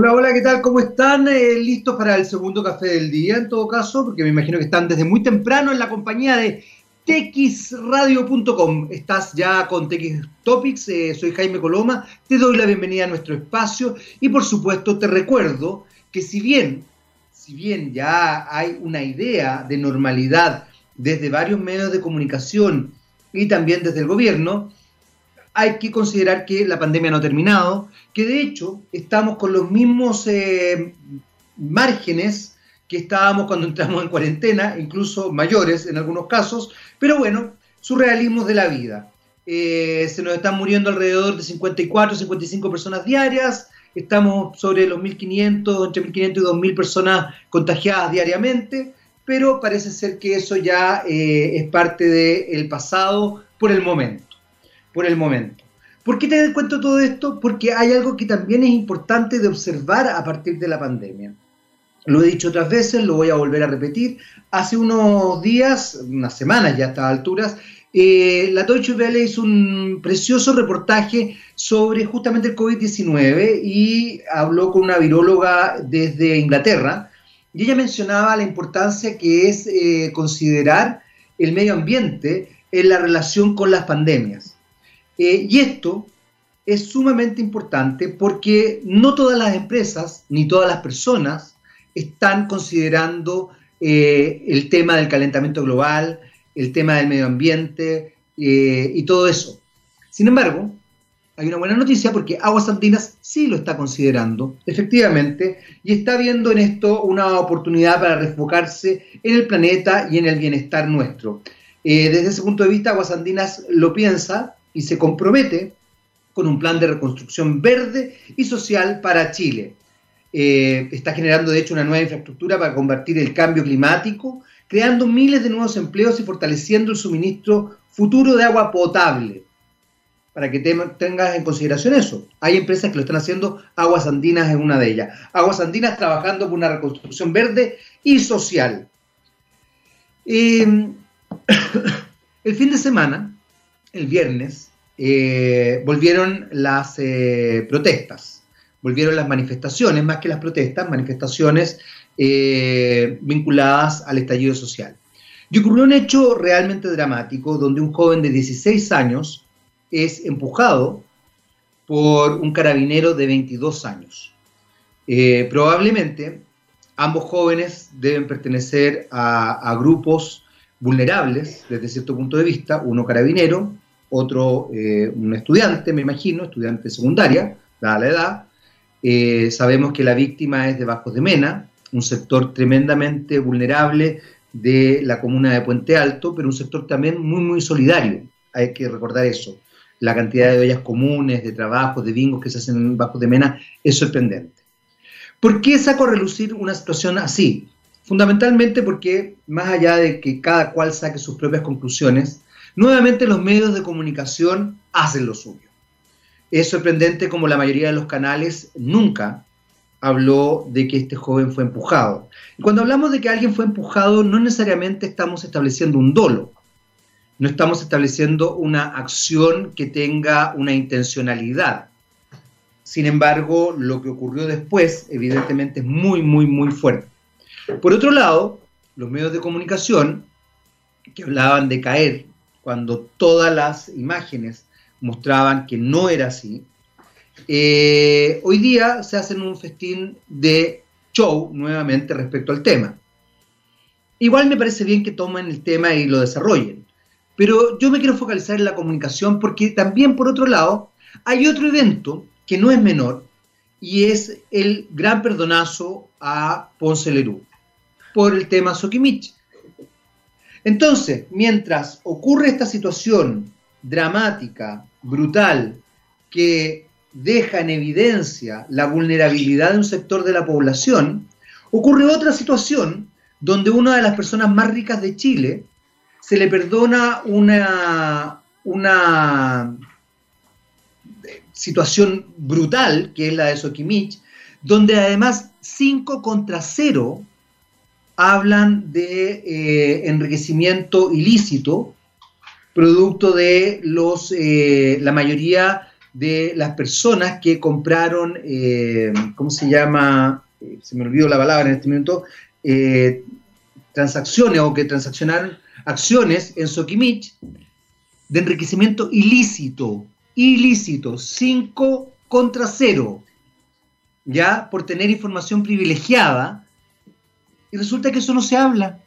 Hola, hola, ¿qué tal? ¿Cómo están? Eh, ¿Listos para el segundo café del día, en todo caso? Porque me imagino que están desde muy temprano en la compañía de texradio.com. Estás ya con TX Topics, eh, soy Jaime Coloma, te doy la bienvenida a nuestro espacio y por supuesto te recuerdo que si bien, si bien ya hay una idea de normalidad desde varios medios de comunicación y también desde el gobierno, hay que considerar que la pandemia no ha terminado, que de hecho estamos con los mismos eh, márgenes que estábamos cuando entramos en cuarentena, incluso mayores en algunos casos, pero bueno, surrealismos de la vida. Eh, se nos están muriendo alrededor de 54, 55 personas diarias, estamos sobre los 1.500, entre 1.500 y 2.000 personas contagiadas diariamente, pero parece ser que eso ya eh, es parte del pasado por el momento. Por el momento. ¿Por qué te cuento todo esto? Porque hay algo que también es importante de observar a partir de la pandemia. Lo he dicho otras veces, lo voy a volver a repetir. Hace unos días, unas semanas ya a estas alturas, eh, la Deutsche Welle hizo un precioso reportaje sobre justamente el COVID-19 y habló con una viróloga desde Inglaterra y ella mencionaba la importancia que es eh, considerar el medio ambiente en la relación con las pandemias. Eh, y esto es sumamente importante porque no todas las empresas ni todas las personas están considerando eh, el tema del calentamiento global, el tema del medio ambiente eh, y todo eso. Sin embargo, hay una buena noticia porque Aguas Andinas sí lo está considerando, efectivamente, y está viendo en esto una oportunidad para refocarse en el planeta y en el bienestar nuestro. Desde ese punto de vista, Aguas Andinas lo piensa y se compromete con un plan de reconstrucción verde y social para Chile. Eh, está generando de hecho una nueva infraestructura para combatir el cambio climático, creando miles de nuevos empleos y fortaleciendo el suministro futuro de agua potable. Para que tengas en consideración eso. Hay empresas que lo están haciendo, Aguas Andinas es una de ellas. Aguas Andinas trabajando por una reconstrucción verde y social. Em, el fin de semana, el viernes, eh, volvieron las eh, protestas volvieron las manifestaciones, más que las protestas, manifestaciones eh, vinculadas al estallido social. Y ocurrió un hecho realmente dramático donde un joven de 16 años es empujado por un carabinero de 22 años. Probablemente ambos jóvenes deben pertenecer a, grupos vulnerables desde cierto punto de vista, uno carabinero, otro eh, un estudiante, me imagino, estudiante secundaria, dada la edad, eh, sabemos que la víctima es de Bajos de Mena, un sector tremendamente vulnerable de la comuna de Puente Alto, pero un sector también muy, muy solidario. Hay que recordar eso. La cantidad de ollas comunes, de trabajos, de bingos que se hacen en Bajos de Mena es sorprendente. ¿Por qué saco a relucir una situación así? Fundamentalmente porque, más allá de que cada cual saque sus propias conclusiones, nuevamente los medios de comunicación hacen lo suyo. Es sorprendente como la mayoría de los canales nunca habló de que este joven fue empujado. Cuando hablamos de que alguien fue empujado, no necesariamente estamos estableciendo un dolo, no estamos estableciendo una acción que tenga una intencionalidad. Sin embargo, lo que ocurrió después, evidentemente, es muy, muy, muy fuerte. Por otro lado, los medios de comunicación que hablaban de caer cuando todas las imágenes mostraban que no era así. Eh, hoy día se hacen un festín de show nuevamente respecto al tema. Igual me parece bien que tomen el tema y lo desarrollen, pero yo me quiero focalizar en la comunicación porque también por otro lado hay otro evento que no es menor y es el gran perdonazo a Ponce Lerú por el tema Sokimich. Entonces, mientras ocurre esta situación dramática, brutal, que deja en evidencia la vulnerabilidad de un sector de la población, ocurre otra situación donde una de las personas más ricas de Chile se le perdona una, una situación brutal, que es la de Soquimich, donde además 5 contra 0 hablan de eh, enriquecimiento ilícito producto de los, eh, la mayoría de las personas que compraron, eh, ¿cómo se llama? Se me olvidó la palabra en este momento, transacciones o que transaccionaron acciones en Sokimich de enriquecimiento ilícito, ilícito, 5 contra 0, ya por tener información privilegiada, y resulta que eso no se habla.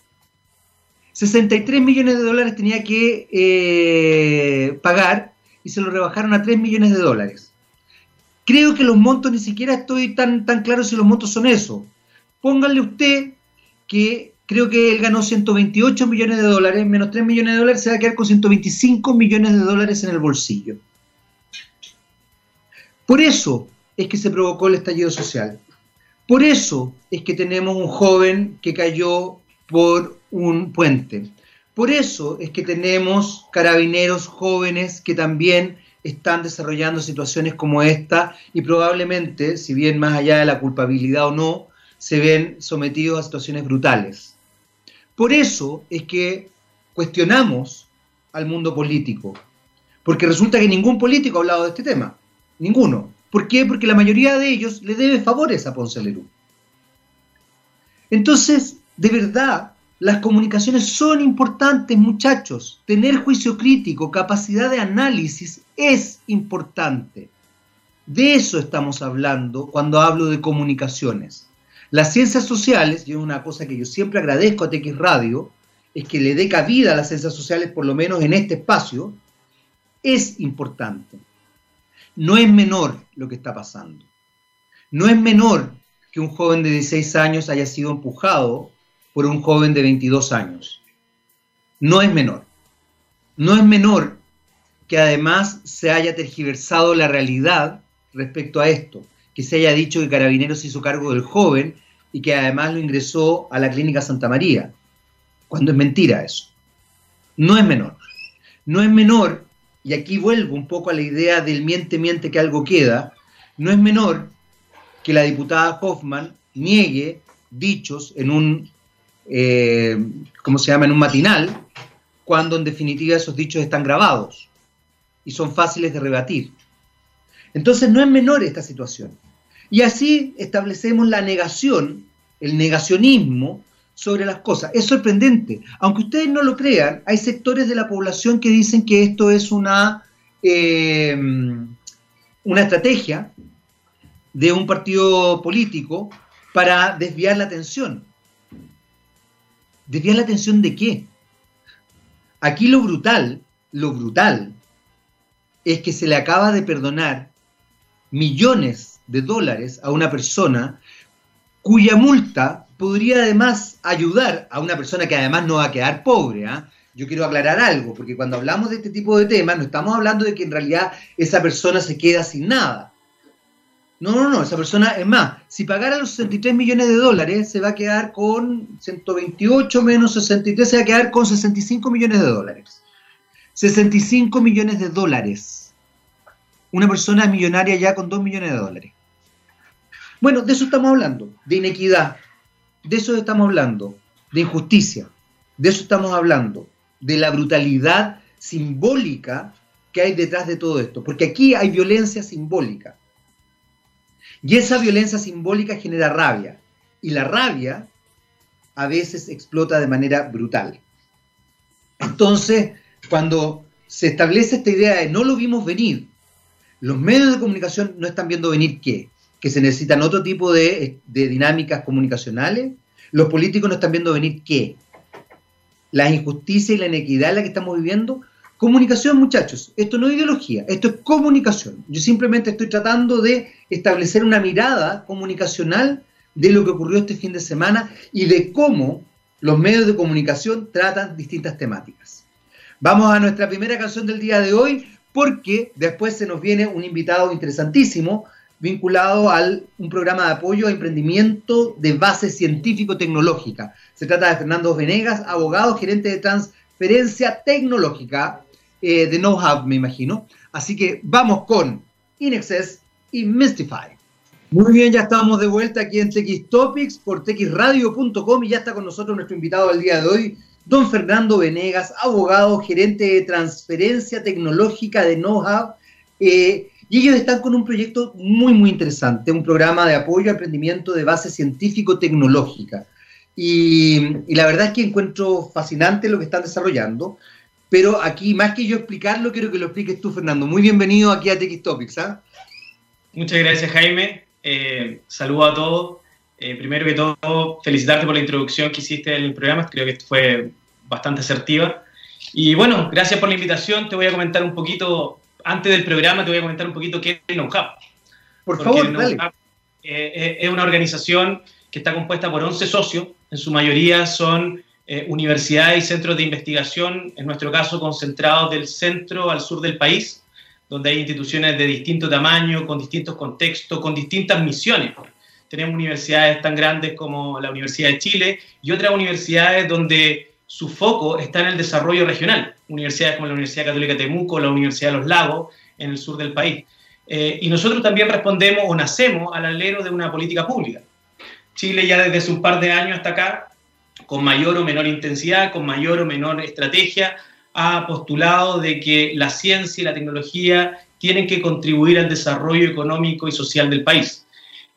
63 millones de dólares tenía que eh, pagar y se lo rebajaron a 3 millones de dólares. Creo que los montos ni siquiera estoy tan, tan claro si los montos son eso. Pónganle usted que creo que él ganó 128 millones de dólares, menos 3 millones de dólares, se va a quedar con 125 millones de dólares en el bolsillo. Por eso es que se provocó el estallido social. Por eso es que tenemos un joven que cayó por un puente. Por eso es que tenemos carabineros jóvenes que también están desarrollando situaciones como esta y probablemente, si bien más allá de la culpabilidad o no, se ven sometidos a situaciones brutales. Por eso es que cuestionamos al mundo político, porque resulta que ningún político ha hablado de este tema, ninguno. ¿Por qué? Porque la mayoría de ellos le debe favores a Ponce Lerú. Entonces, de verdad, las comunicaciones son importantes, muchachos. Tener juicio crítico, capacidad de análisis es importante. De eso estamos hablando cuando hablo de comunicaciones. Las ciencias sociales, y es una cosa que yo siempre agradezco a TX Radio, es que le dé cabida a las ciencias sociales, por lo menos en este espacio, es importante. No es menor lo que está pasando. No es menor que un joven de 16 años haya sido empujado por un joven de 22 años. No es menor. No es menor que además se haya tergiversado la realidad respecto a esto, que se haya dicho que Carabineros hizo cargo del joven y que además lo ingresó a la clínica Santa María, cuando es mentira eso. No es menor. No es menor, y aquí vuelvo un poco a la idea del miente, miente que algo queda, no es menor que la diputada Hoffman niegue dichos en un eh, ¿cómo se llama?, en un matinal, cuando en definitiva esos dichos están grabados y son fáciles de rebatir. Entonces no es menor esta situación. Y así establecemos la negación, el negacionismo sobre las cosas. Es sorprendente. Aunque ustedes no lo crean, hay sectores de la población que dicen que esto es una, eh, una estrategia de un partido político para desviar la atención. ¿Desviar la atención de qué? Aquí lo brutal, lo brutal, es que se le acaba de perdonar millones de dólares a una persona cuya multa podría además ayudar a una persona que además no va a quedar pobre. ¿ah? Yo quiero aclarar algo, porque cuando hablamos de este tipo de temas, no estamos hablando de que en realidad esa persona se queda sin nada. No, no, no, esa persona, es más, si pagara los 63 millones de dólares, se va a quedar con 128 menos 63, se va a quedar con 65 millones de dólares. 65 millones de dólares. Una persona millonaria ya con 2 millones de dólares. Bueno, de eso estamos hablando, de inequidad, de eso estamos hablando, de injusticia, de eso estamos hablando, de la brutalidad simbólica que hay detrás de todo esto, porque aquí hay violencia simbólica. Y esa violencia simbólica genera rabia. Y la rabia a veces explota de manera brutal. Entonces, cuando se establece esta idea de no lo vimos venir, los medios de comunicación no están viendo venir qué, que se necesitan otro tipo de, dinámicas comunicacionales, los políticos no están viendo venir qué, la injusticia y la inequidad en la que estamos viviendo, Comunicación, muchachos, esto no es ideología, esto es comunicación. Yo simplemente estoy tratando de establecer una mirada comunicacional de lo que ocurrió este fin de semana y de cómo los medios de comunicación tratan distintas temáticas. Vamos a nuestra primera canción del día de hoy porque después se nos viene un invitado interesantísimo vinculado a un programa de apoyo a emprendimiento de base científico-tecnológica. Se trata de Fernando Venegas, abogado, gerente de transferencia tecnológica eh, de know-how, me imagino. Así que vamos con Inexcess y Mystify. Muy bien, ya estamos de vuelta aquí en TX Topics por texradio.com y ya está con nosotros nuestro invitado del día de hoy, don Fernando Venegas, abogado, gerente de transferencia tecnológica de know-how. Eh, Y ellos están con un proyecto muy, muy interesante, un programa de apoyo a emprendimiento de base científico-tecnológica. Y, la verdad es que encuentro fascinante lo que están desarrollando, pero aquí, más que yo explicarlo, quiero que lo expliques tú, Fernando. Muy bienvenido aquí a TX Topics. ¿ah? Muchas gracias, Jaime. Eh, saludo a todos. Eh, primero que todo, felicitarte por la introducción que hiciste en el programa, creo que fue bastante asertiva. Y bueno, gracias por la invitación. Te voy a comentar un poquito antes del programa te voy a comentar un poquito qué es NoHub. Por favor, dale. Eh, eh, es una organización que está compuesta por 11 socios, en su mayoría son eh, universidades y centros de investigación, en nuestro caso concentrados del centro al sur del país, donde hay instituciones de distinto tamaño, con distintos contextos, con distintas misiones. Tenemos universidades tan grandes como la Universidad de Chile y otras universidades donde su foco está en el desarrollo regional. Universidades como la Universidad Católica de Temuco, la Universidad de los Lagos, en el sur del país. Eh, y nosotros también respondemos o nacemos al alero de una política pública. Chile ya desde un par de años hasta acá, con mayor o menor intensidad, con mayor o menor estrategia, ha postulado de que la ciencia y la tecnología tienen que contribuir al desarrollo económico y social del país.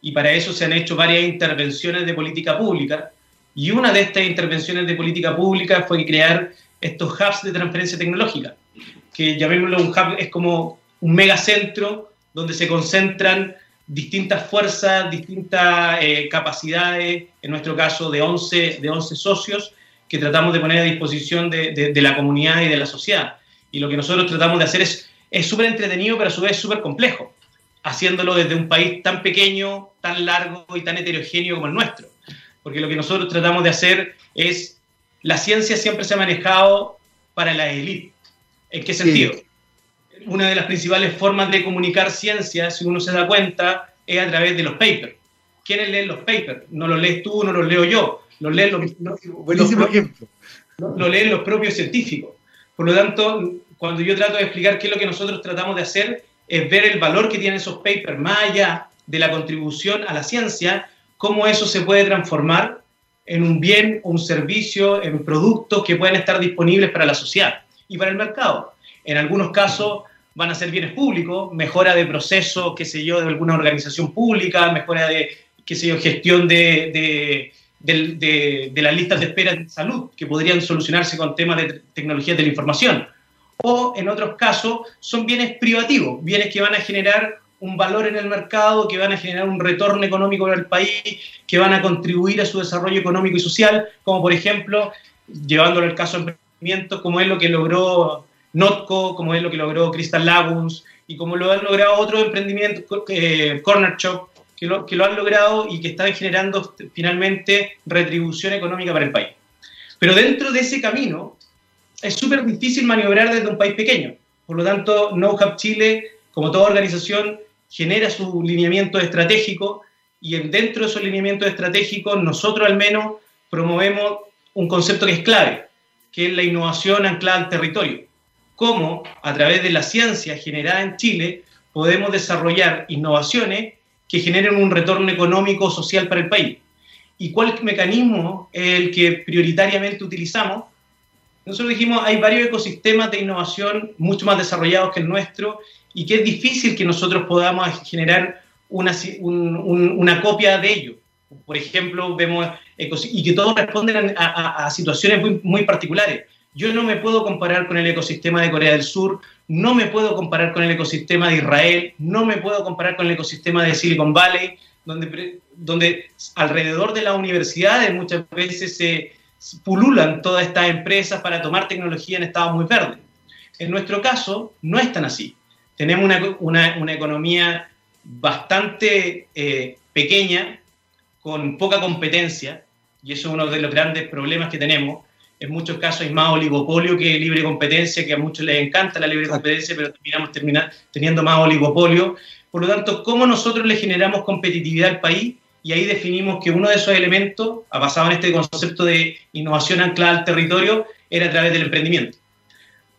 Y para eso se han hecho varias intervenciones de política pública, y una de estas intervenciones de política pública fue crear estos hubs de transferencia tecnológica, que llamémoslo un hub, es como un megacentro donde se concentran distintas fuerzas, distintas eh, capacidades, en nuestro caso de 11, de 11 socios, que tratamos de poner a disposición de, la comunidad y de la sociedad. Y lo que nosotros tratamos de hacer es súper entretenido, pero a su vez súper complejo, haciéndolo desde un país tan pequeño, tan largo y tan heterogéneo como el nuestro porque lo que nosotros tratamos de hacer es, la ciencia siempre se ha manejado para la élite. ¿En qué sentido? Una de las principales formas de comunicar ciencia, si uno se da cuenta, es a través de los papers. ¿Quiénes leen los papers? No los lees tú, no los leo yo. Los leen los, Buenísimo ejemplo. Lo leen los propios científicos. Por lo tanto, cuando yo trato de explicar qué es lo que nosotros tratamos de hacer, es ver el valor que tienen esos papers más allá de la contribución a la ciencia cómo eso se puede transformar en un bien, un servicio, en productos que pueden estar disponibles para la sociedad y para el mercado. En algunos casos van a ser bienes públicos, mejora de proceso, qué sé yo, de alguna organización pública, mejora de, qué sé yo, gestión de, de, de, las listas de espera de salud, que podrían solucionarse con temas de tecnologías de la información. O en otros casos son bienes privativos, bienes que van a generar un valor en el mercado, que van a generar un retorno económico para el país, que van a contribuir a su desarrollo económico y social, como por ejemplo, llevándolo al caso de emprendimiento, como es lo que logró Notco, como es lo que logró Crystal Laguns, y como lo han logrado otros emprendimientos, eh, Corner Shop, que lo, han logrado y que están generando finalmente retribución económica para el país. Pero dentro de ese camino es súper difícil maniobrar desde un país pequeño. Por lo tanto, No Chile, como toda organización, genera su lineamiento estratégico y dentro de esos lineamientos estratégicos nosotros al menos promovemos un concepto que es clave, que es la innovación anclada al territorio. Cómo a través de la ciencia generada en Chile podemos desarrollar innovaciones que generen un retorno económico social para el país. ¿Y cuál mecanismo es el que prioritariamente utilizamos? Nosotros dijimos, hay varios ecosistemas de innovación mucho más desarrollados que el nuestro y que es difícil que nosotros podamos generar una, una copia de ello. Por ejemplo, vemos y que todos responden a, situaciones muy, muy particulares. Yo no me puedo comparar con el ecosistema de Corea del Sur, no me puedo comparar con el ecosistema de Israel, no me puedo comparar con el ecosistema de Silicon Valley, donde, donde alrededor de las universidades muchas veces se pululan todas estas empresas para tomar tecnología en estados muy verdes. En nuestro caso, no es tan así tenemos una, una, economía bastante eh, pequeña, con poca competencia, y eso es uno de los grandes problemas que tenemos. En muchos casos hay más oligopolio que libre competencia, que a muchos les encanta la libre competencia, pero terminamos terminar teniendo más oligopolio. Por lo tanto, ¿cómo nosotros le generamos competitividad al país? Y ahí definimos que uno de esos elementos, basado en este concepto de innovación anclada al territorio, era a través del emprendimiento.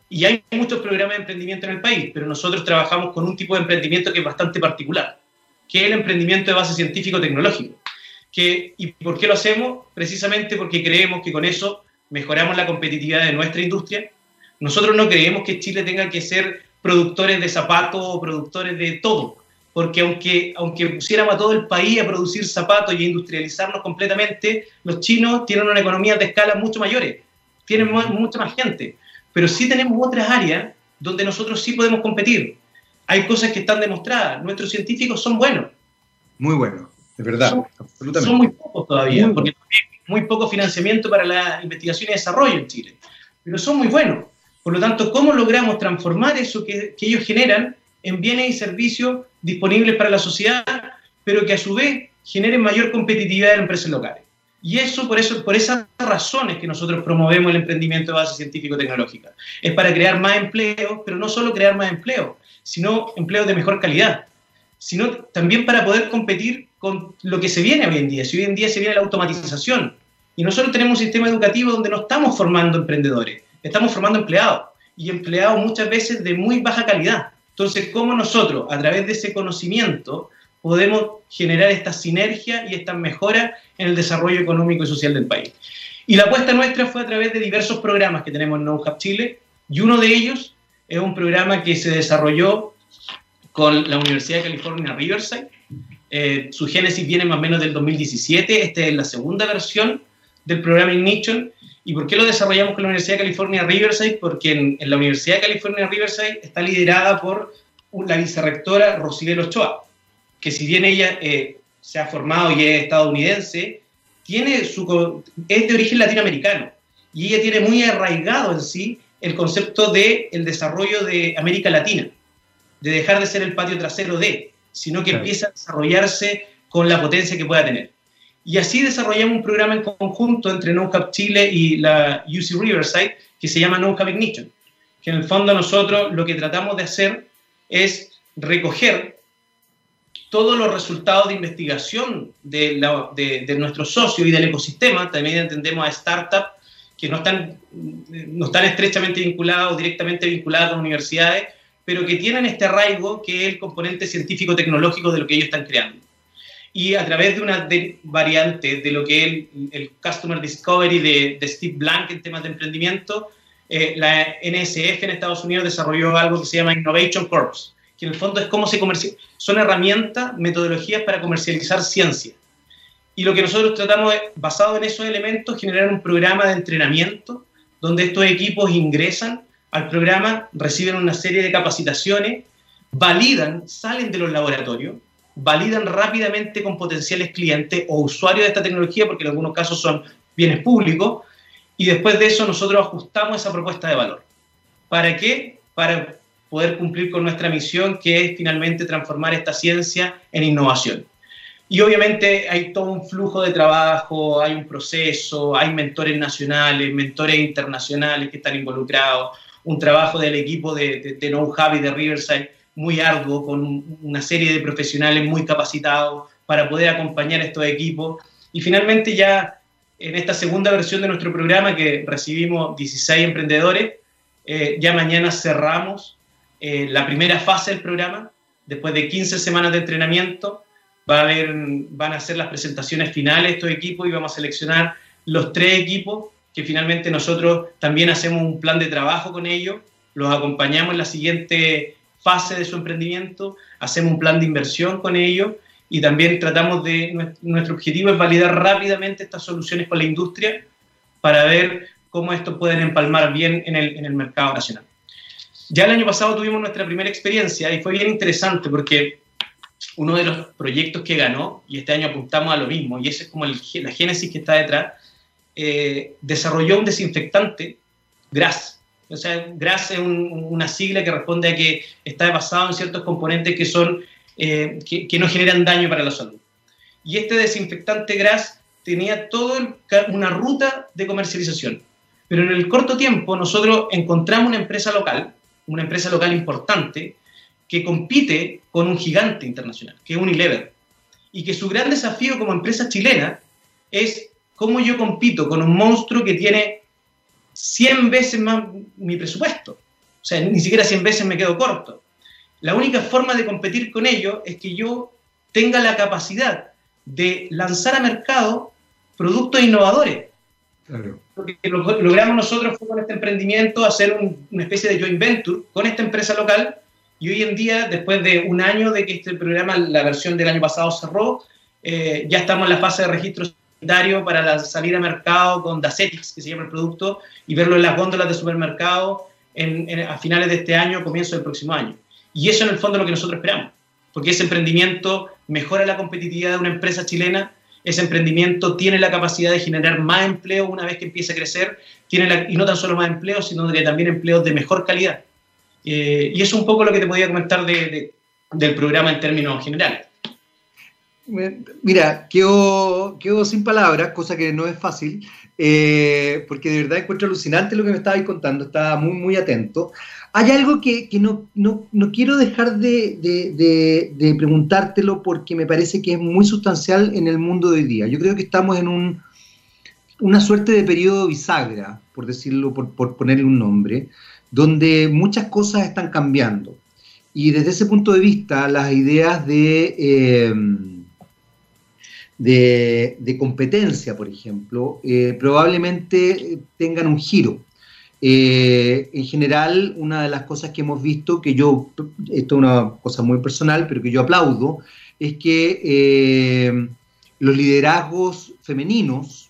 Y hay muchos programas de emprendimiento en el país, pero nosotros trabajamos con un tipo de emprendimiento que es bastante particular, que es el emprendimiento de base científico-tecnológico. ¿Y por qué lo hacemos? Precisamente porque creemos que con eso mejoramos la competitividad de nuestra industria. Nosotros no creemos que Chile tenga que ser productores de zapatos o productores de todo. Porque aunque, aunque pusiéramos a todo el país a producir zapatos y a industrializarnos completamente, los chinos tienen una economía de escala mucho mayores, tienen mucha más gente. Pero sí tenemos otras áreas donde nosotros sí podemos competir. Hay cosas que están demostradas. Nuestros científicos son buenos. Muy buenos, de verdad, son, absolutamente. Son muy pocos todavía, porque hay muy poco financiamiento para la investigación y desarrollo en Chile. Pero son muy buenos. Por lo tanto, ¿cómo logramos transformar eso que, ellos generan en bienes y servicios disponibles para la sociedad, pero que a su vez generen mayor competitividad en empresas locales? Y eso por, eso, por esas razones que nosotros promovemos el emprendimiento de base científico-tecnológica. Es para crear más empleo, pero no solo crear más empleo, sino empleos de mejor calidad, sino también para poder competir con lo que se viene hoy en día. Si hoy en día se viene la automatización, y nosotros tenemos un sistema educativo donde no estamos formando emprendedores, estamos formando empleados y empleados muchas veces de muy baja calidad. Entonces, ¿cómo nosotros, a través de ese conocimiento, podemos generar esta sinergia y esta mejora en el desarrollo económico y social del país? Y la apuesta nuestra fue a través de diversos programas que tenemos en NoHub Chile, y uno de ellos es un programa que se desarrolló con la Universidad de California Riverside. Eh, su génesis viene más o menos del 2017, esta es la segunda versión del programa Ignition, ¿Y por qué lo desarrollamos con la Universidad de California Riverside? Porque en, la Universidad de California Riverside está liderada por la vicerrectora Rosibel Ochoa, que si bien ella eh, se ha formado y es estadounidense, tiene su, es de origen latinoamericano y ella tiene muy arraigado en sí el concepto de el desarrollo de América Latina, de dejar de ser el patio trasero de, sino que empieza a desarrollarse con la potencia que pueda tener. Y así desarrollamos un programa en conjunto entre NoCap Chile y la UC Riverside que se llama NoCap Ignition, que en el fondo nosotros lo que tratamos de hacer es recoger todos los resultados de investigación de, de, nuestros socios y del ecosistema, también entendemos a startups que no están, no están estrechamente vinculados directamente vinculados a universidades, pero que tienen este arraigo que es el componente científico-tecnológico de lo que ellos están creando. Y a través de una variante de lo que es el, Customer Discovery de, Steve Blank en temas de emprendimiento, eh, la NSF en Estados Unidos desarrolló algo que se llama Innovation Corps, que en el fondo es cómo se comercializa, son herramientas, metodologías para comercializar ciencia. Y lo que nosotros tratamos, de, basado en esos elementos, generar un programa de entrenamiento donde estos equipos ingresan al programa, reciben una serie de capacitaciones, validan, salen de los laboratorios, validan rápidamente con potenciales clientes o usuarios de esta tecnología, porque en algunos casos son bienes públicos, y después de eso nosotros ajustamos esa propuesta de valor. ¿Para qué? Para poder cumplir con nuestra misión, que es finalmente transformar esta ciencia en innovación. Y obviamente hay todo un flujo de trabajo, hay un proceso, hay mentores nacionales, mentores internacionales que están involucrados, un trabajo del equipo de, de, de Know-How y de Riverside muy arduo, con una serie de profesionales muy capacitados para poder acompañar a estos equipos. Y finalmente ya en esta segunda versión de nuestro programa, que recibimos 16 emprendedores, eh, ya mañana cerramos eh, la primera fase del programa. Después de 15 semanas de entrenamiento, van a hacer las presentaciones finales de estos equipos y vamos a seleccionar los tres equipos que finalmente nosotros también hacemos un plan de trabajo con ellos, los acompañamos en la siguiente fase de su emprendimiento, hacemos un plan de inversión con ellos y también tratamos de, nuestro objetivo es validar rápidamente estas soluciones con la industria para ver cómo esto pueden empalmar bien en el mercado nacional. Ya el año pasado tuvimos nuestra primera experiencia y fue bien interesante porque uno de los proyectos que ganó, y este año apuntamos a lo mismo, y ese es como el, la génesis que está detrás, eh, desarrolló un desinfectante GRAS, o sea, GRAS es una sigla que responde a que está basado en ciertos componentes que, son, eh, que, no generan daño para la salud. Y este desinfectante GRAS tenía toda una ruta de comercialización. Pero en el corto tiempo nosotros encontramos una empresa local, una empresa local importante, que compite con un gigante internacional, que es Unilever. Y que su gran desafío como empresa chilena es cómo yo compito con un monstruo que tiene 100 veces más mi presupuesto. O sea, ni siquiera 100 veces me quedo corto. La única forma de competir con ello es que yo tenga la capacidad de lanzar a mercado productos innovadores. Claro. Lo que logramos nosotros fue con este emprendimiento hacer una especie de joint venture con esta empresa local y hoy en día, después de un año de que este programa, la versión del año pasado cerró, eh, ya estamos en la fase de registro sanitario para la salida a mercado con Dacetix, que se llama el producto, y verlo en las góndolas de supermercado a finales de este año, comienzo del próximo año. Y eso en el fondo es lo que nosotros esperamos, porque ese emprendimiento mejora la competitividad de una empresa chilena, ese emprendimiento tiene la capacidad de generar más empleo una vez que empiece a crecer, tiene y no tan solo más empleo, sino también empleos de mejor calidad. Eh, y eso es un poco lo que te podía comentar del programa en términos generales. Mira, quedo, quedo, sin palabras, cosa que no es fácil, eh, porque de verdad encuentro alucinante lo que me estabais contando, estaba muy, muy atento. Hay algo que, que no, no, no, quiero dejar de, de, de, preguntártelo porque me parece que es muy sustancial en el mundo de hoy día. Yo creo que estamos en un, una suerte de periodo bisagra, por decirlo, por, por ponerle un nombre, donde muchas cosas están cambiando. Y desde ese punto de vista, las ideas de... Eh, de, competencia, por ejemplo, eh, probablemente tengan un giro. Eh, en general, una de las cosas que hemos visto, que yo, esto es una cosa muy personal, pero que yo aplaudo, es que eh, los liderazgos femeninos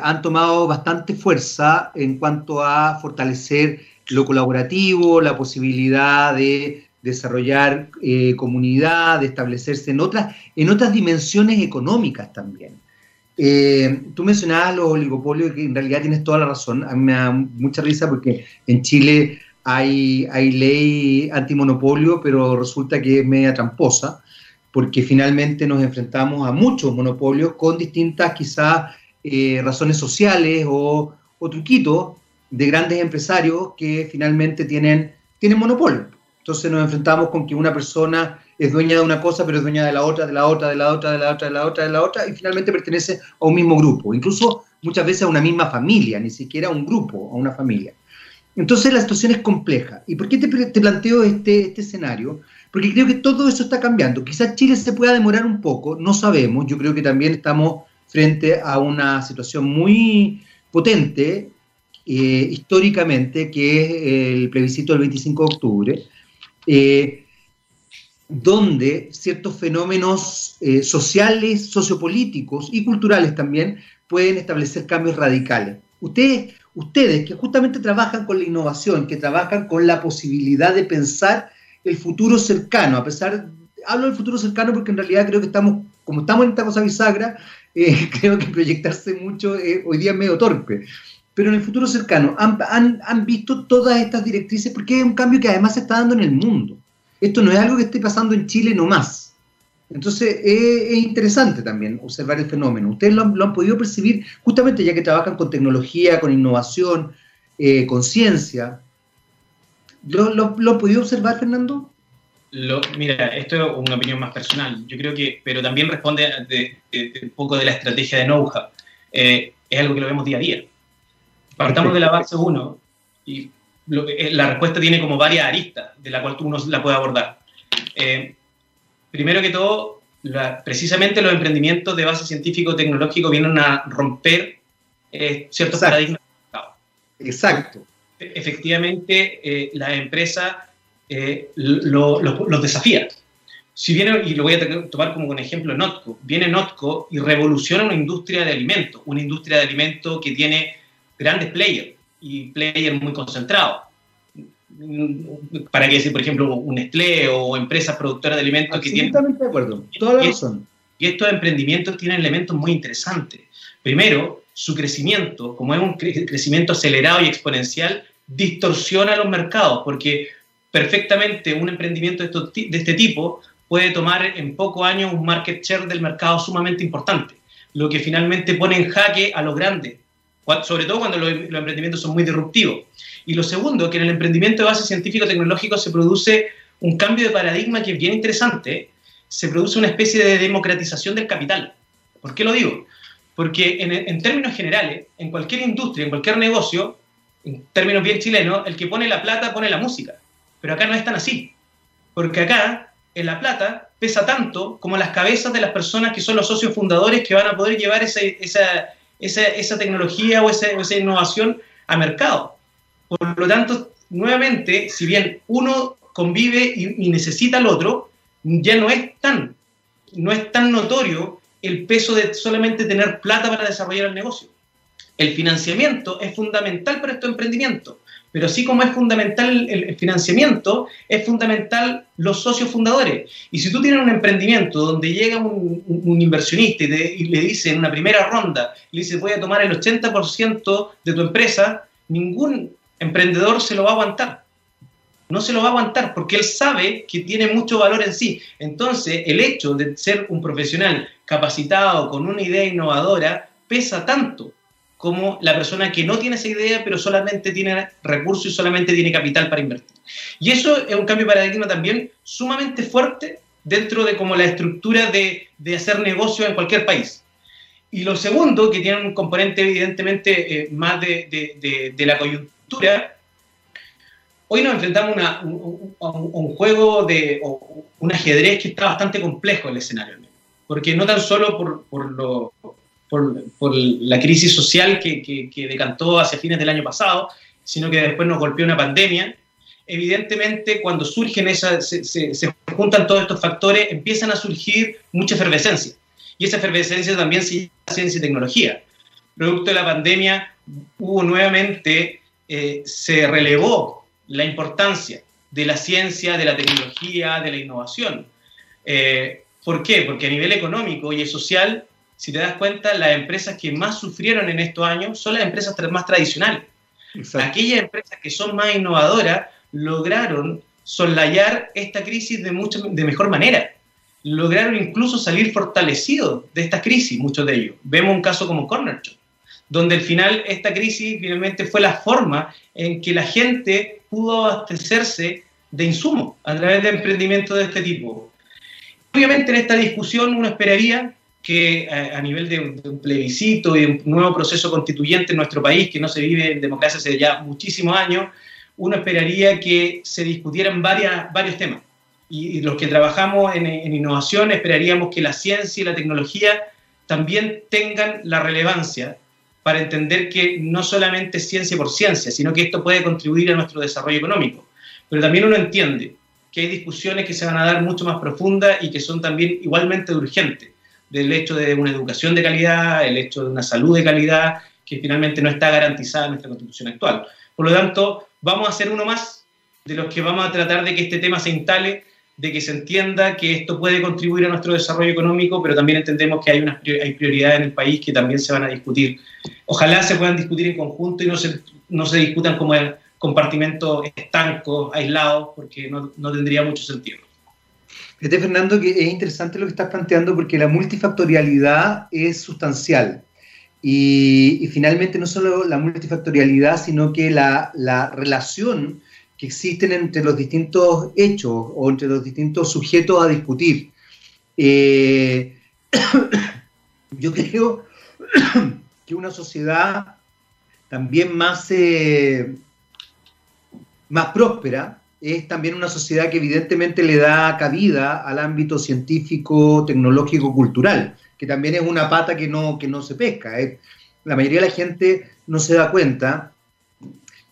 han tomado bastante fuerza en cuanto a fortalecer lo colaborativo, la posibilidad de desarrollar eh, comunidad, de establecerse en otras, en otras dimensiones económicas también. Eh, tú mencionabas los oligopolios, que en realidad tienes toda la razón. A mí me da mucha risa porque en Chile hay, hay ley antimonopolio, pero resulta que es media tramposa, porque finalmente nos enfrentamos a muchos monopolios con distintas quizás eh, razones sociales o, o truquitos de grandes empresarios que finalmente tienen, tienen monopolio. Entonces nos enfrentamos con que una persona es dueña de una cosa, pero es dueña de la otra, de la otra, de la otra, de la otra, de la otra, de la otra, y finalmente pertenece a un mismo grupo, incluso muchas veces a una misma familia, ni siquiera a un grupo, a una familia. Entonces la situación es compleja. ¿Y por qué te, planteo este, este escenario? Porque creo que todo eso está cambiando. Quizás Chile se pueda demorar un poco, no sabemos. Yo creo que también estamos frente a una situación muy potente eh, históricamente, que es el plebiscito del 25 de octubre, eh, donde ciertos fenómenos eh, sociales, sociopolíticos y culturales también pueden establecer cambios radicales. Ustedes, ustedes que justamente trabajan con la innovación, que trabajan con la posibilidad de pensar el futuro cercano, a pesar, hablo del futuro cercano porque en realidad creo que estamos, como estamos en esta cosa bisagra, eh, creo que proyectarse mucho hoy día es medio torpe pero en el futuro cercano han, han, visto todas estas directrices porque es un cambio que además se está dando en el mundo. Esto no es algo que esté pasando en Chile nomás. Entonces es, interesante también observar el fenómeno. Ustedes lo han, podido percibir justamente ya que trabajan con tecnología, con innovación, eh, con ciencia. ¿Lo, lo, han podido observar, Fernando? mira, esto es una opinión más personal. Yo creo que, pero también responde de, un poco de la estrategia de know-how. Eh, es algo que lo vemos día a día Partamos de la base 1 y eh, la respuesta tiene como varias aristas de la cual uno la puede abordar. Eh, primero que todo, precisamente los emprendimientos de base científico-tecnológico vienen a romper eh, ciertos paradigmas. Exacto. Efectivamente, las empresas los lo, desafían. Si viene, y lo voy a tomar como un ejemplo, Notco, viene Notco y revoluciona una industria de alimentos, una industria de alimentos que tiene grandes players y players muy concentrados. Para que decir, por ejemplo, un Nestlé o empresas productoras de alimentos que tienen... de acuerdo, toda la razón. Y estos emprendimientos tienen elementos muy interesantes. Primero, su crecimiento, como es un crecimiento acelerado y exponencial, distorsiona los mercados, porque perfectamente un emprendimiento de, de este tipo puede tomar en pocos años un market share del mercado sumamente importante, lo que finalmente pone en jaque a los grandes, sobre todo cuando los, emprendimientos son muy disruptivos. Y lo segundo, que en el emprendimiento de base científico-tecnológico se produce un cambio de paradigma que es bien interesante, se produce una especie de democratización del capital. ¿Por qué lo digo? Porque en, términos generales, en cualquier industria, en cualquier negocio, en términos bien chilenos, el que pone la plata pone la música. Pero acá no es tan así. Porque acá, en la plata, pesa tanto como las cabezas de las personas que son los socios fundadores que van a poder llevar esa, esa, tecnología o esa, innovación a mercado. Por lo tanto, nuevamente, si bien uno convive y, necesita al otro, ya no es tan, no es tan notorio el peso de solamente tener plata para desarrollar el negocio. El financiamiento es fundamental para estos emprendimientos, pero así como es fundamental el, financiamiento, es fundamental los socios fundadores. Y si tú tienes un emprendimiento donde llega un, inversionista y, le dice en una primera ronda, le dice voy a tomar el 80% de tu empresa, ningún emprendedor se lo va a aguantar. No se lo va a aguantar porque él sabe que tiene mucho valor en sí. Entonces, el hecho de ser un profesional capacitado con una idea innovadora pesa tanto como la persona que no tiene esa idea, pero solamente tiene recursos y solamente tiene capital para invertir. Y eso es un cambio de paradigma también sumamente fuerte dentro de como la estructura de, de hacer negocio en cualquier país. Y lo segundo, que tiene un componente evidentemente eh, más de, de, la coyuntura, hoy nos enfrentamos a un, juego de un ajedrez que está bastante complejo el escenario, porque no tan solo por, por lo por, la crisis social que, decantó hacia fines del año pasado, sino que después nos golpeó una pandemia. Evidentemente, cuando surgen esas, se, se, juntan todos estos factores, empiezan a surgir mucha efervescencia. Y esa efervescencia también se llama ciencia y tecnología. Producto de la pandemia, hubo nuevamente, eh, se relevó la importancia de la ciencia, de la tecnología, de la innovación. Eh, ¿Por qué? Porque a nivel económico y social si te das cuenta, las empresas que más sufrieron en estos años son las empresas más tradicionales. Aquellas empresas que son más innovadoras lograron soslayar esta crisis de, mucho, de mejor manera. Lograron incluso salir fortalecidos de esta crisis, muchos de ellos. Vemos un caso como Corner Shop, donde al final esta crisis finalmente fue la forma en que la gente pudo abastecerse de insumos a través de emprendimientos de este tipo. Obviamente en esta discusión uno esperaría que a, nivel de un, plebiscito y un nuevo proceso constituyente en nuestro país, que no se vive en democracia hace ya muchísimos años, uno esperaría que se discutieran varios temas. Y, los que trabajamos en, en, innovación esperaríamos que la ciencia y la tecnología también tengan la relevancia para entender que no solamente ciencia por ciencia, sino que esto puede contribuir a nuestro desarrollo económico. Pero también uno entiende que hay discusiones que se van a dar mucho más profundas y que son también igualmente urgentes del hecho de una educación de calidad, el hecho de una salud de calidad, que finalmente no está garantizada en nuestra constitución actual. Por lo tanto, vamos a hacer uno más de los que vamos a tratar de que este tema se instale, de que se entienda que esto puede contribuir a nuestro desarrollo económico, pero también entendemos que hay, unas, hay prioridades en el país que también se van a discutir. Ojalá se puedan discutir en conjunto y no se, no se discutan como compartimentos estancos, aislados, porque no, no tendría mucho sentido. Fíjate, Fernando, que es interesante lo que estás planteando porque la multifactorialidad es sustancial. Y, finalmente no solo la multifactorialidad, sino que la, relación que existen entre los distintos hechos o entre los distintos sujetos a discutir. Eh, yo creo que una sociedad también más, eh, más próspera es también una sociedad que evidentemente le da cabida al ámbito científico, tecnológico, cultural, que también es una pata que no, que no se pesca. ¿eh? La mayoría de la gente no se da cuenta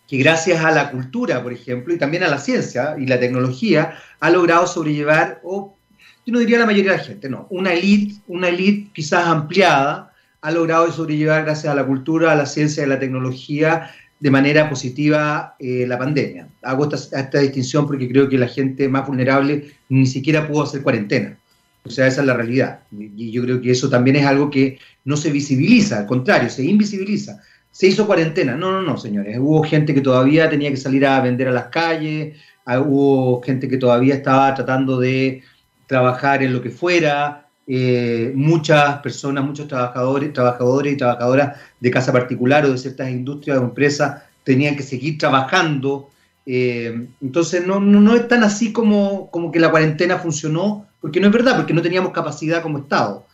que gracias a la cultura, por ejemplo, y también a la ciencia y la tecnología, ha logrado sobrellevar, o yo no diría la mayoría de la gente, no, una élite, una élite quizás ampliada, ha logrado sobrellevar gracias a la cultura, a la ciencia y a la tecnología de manera positiva eh, la pandemia. Hago esta, distinción porque creo que la gente más vulnerable ni siquiera pudo hacer cuarentena. O sea, esa es la realidad. Y yo creo que eso también es algo que no se visibiliza, al contrario, se invisibiliza. Se hizo cuarentena. No, no, no, señores. Hubo gente que todavía tenía que salir a vender a las calles, ah, hubo gente que todavía estaba tratando de trabajar en lo que fuera, eh, muchas personas, muchos trabajadores, trabajadores y trabajadoras de casa particular o de ciertas industrias o empresas tenían que seguir trabajando. Eh, entonces no, no, es tan así como, como que la cuarentena funcionó, porque no es verdad, porque no teníamos capacidad como Estado.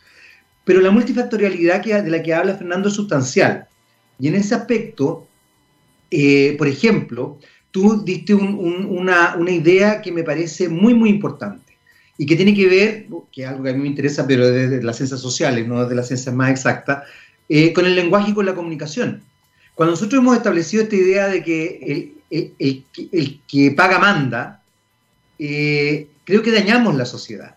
Pero la multifactorialidad de la que habla Fernando es sustancial. Y en ese aspecto, eh, por ejemplo, tú diste una, una idea que me parece muy, muy importante y que tiene que ver, que es algo que a mí me interesa, pero desde las ciencias sociales, no desde las ciencias más exactas, eh, con el lenguaje y con la comunicación. Cuando nosotros hemos establecido esta idea de que el, que paga manda, eh, creo que dañamos la sociedad.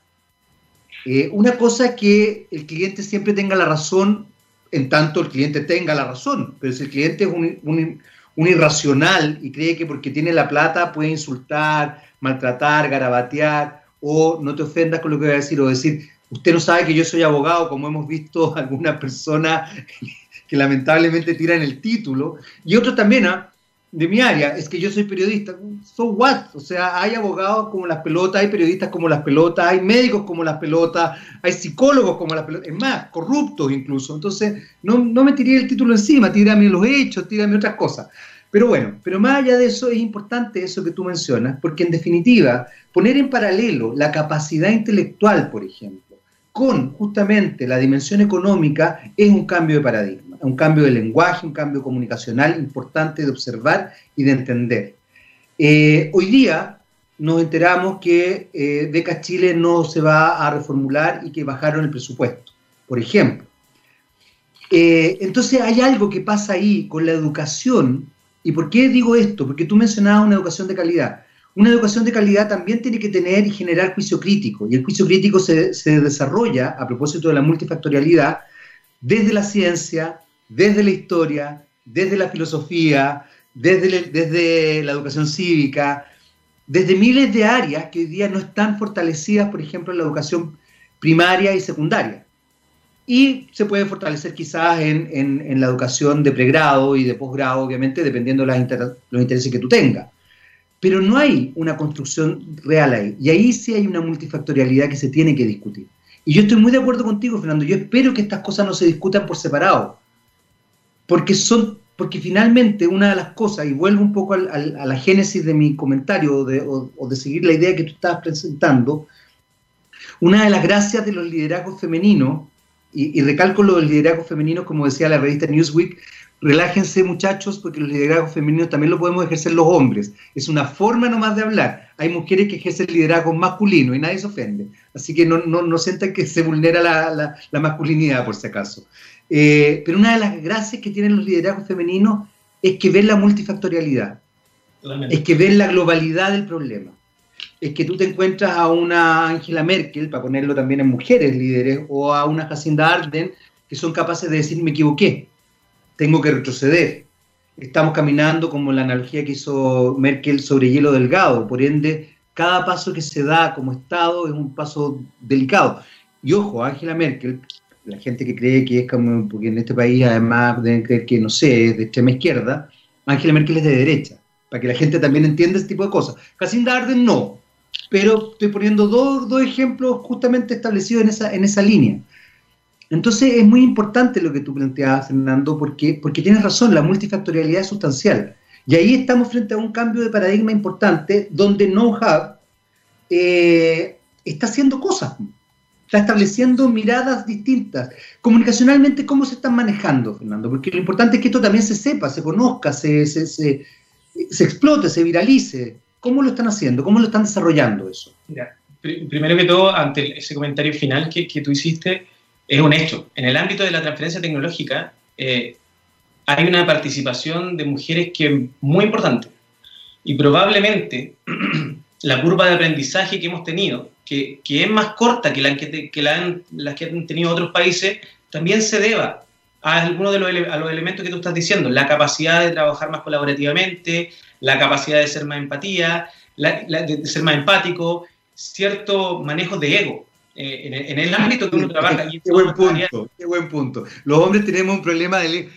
Eh, una cosa es que el cliente siempre tenga la razón, en tanto el cliente tenga la razón, pero si el cliente es un, irracional y cree que porque tiene la plata puede insultar, maltratar, garabatear, o no te ofendas con lo que voy a decir, o decir, usted no sabe que yo soy abogado, como hemos visto algunas personas que lamentablemente tiran el título, y otros también, ¿ah? de mi área, es que yo soy periodista. So what? O sea, hay abogados como las pelotas, hay periodistas como las pelotas, hay médicos como las pelotas, hay psicólogos como las pelotas, es más, corruptos incluso. Entonces, no, no me tiré el título encima, tírame los hechos, tírame otras cosas. Pero bueno, pero más allá de eso es importante eso que tú mencionas, porque en definitiva, poner en paralelo la capacidad intelectual, por ejemplo, con justamente la dimensión económica es un cambio de paradigma, un cambio de lenguaje, un cambio comunicacional importante de observar y de entender. Eh, hoy día nos enteramos que eh, Beca Chile no se va a reformular y que bajaron el presupuesto, por ejemplo. Eh, entonces hay algo que pasa ahí con la educación. ¿Y por qué digo esto? Porque tú mencionabas una educación de calidad. Una educación de calidad también tiene que tener y generar juicio crítico, y el juicio crítico se, desarrolla, a propósito de la multifactorialidad, desde la ciencia, desde la historia, desde la filosofía, desde, desde la educación cívica, desde miles de áreas que hoy día no están fortalecidas, por ejemplo, en la educación primaria y secundaria. Y se puede fortalecer quizás en, la educación de pregrado y de posgrado, obviamente, dependiendo de los intereses que tú tengas pero no hay una construcción real ahí. Y ahí sí hay una multifactorialidad que se tiene que discutir. Y yo estoy muy de acuerdo contigo, Fernando. Yo espero que estas cosas no se discutan por separado. Porque son, porque finalmente una de las cosas, y vuelvo un poco a la génesis de mi comentario o de, seguir la idea que tú estabas presentando, una de las gracias de los liderazgos femeninos, y, y recalco lo del liderazgo femenino, como decía la revista Newsweek, relájense muchachos, porque los liderazgos femeninos también lo podemos ejercer los hombres. Es una forma nomás de hablar. Hay mujeres que ejercen liderazgo masculino y nadie se ofende. Así que no, no, no sientan que se vulnera la, la, masculinidad, por si acaso. Eh, pero una de las gracias que tienen los liderazgos femeninos es que ven la multifactorialidad, es que ven la globalidad del problema. Es que tú te encuentras a una Angela Merkel, para ponerlo también en mujeres líderes, o a una Jacinda Arden, que son capaces de decir me equivoqué tengo que retroceder. Estamos caminando como la analogía que hizo Merkel sobre hielo delgado, por ende, cada paso que se da como Estado es un paso delicado. Y ojo, Angela Merkel, la gente que cree que es como, porque en este país además deben creer que, no sé, es de extrema izquierda, Angela Merkel es de derecha, para que la gente también entienda ese tipo de cosas. Jacinda Arden no, pero estoy poniendo dos, dos ejemplos justamente establecidos en esa, en esa línea. Entonces es muy importante lo que tú planteabas, Fernando, porque, porque tienes razón, la multifactorialidad es sustancial. Y ahí estamos frente a un cambio de paradigma importante donde know-how eh, está haciendo cosas, está estableciendo miradas distintas. Comunicacionalmente, ¿cómo se están manejando, Fernando? Porque lo importante es que esto también se sepa, se conozca, se, se, explote, se viralice. ¿Cómo lo están haciendo? ¿Cómo lo están desarrollando eso? primero que todo, ante ese comentario final que, que tú hiciste, es un hecho. En el ámbito de la transferencia tecnológica eh, hay una participación de mujeres que es muy importante. Y probablemente la curva de aprendizaje que hemos tenido, que, es más corta que, la que, que han, las que han tenido otros países, también se deba a algunos de los, a los elementos que tú estás diciendo, la capacidad de trabajar más colaborativamente, la capacidad de ser más empatía, de ser más empático, cierto manejo de ego. Eh, en, el ámbito que uno trabaja. qué buen punto, qué buen punto. Los hombres tenemos un problema de...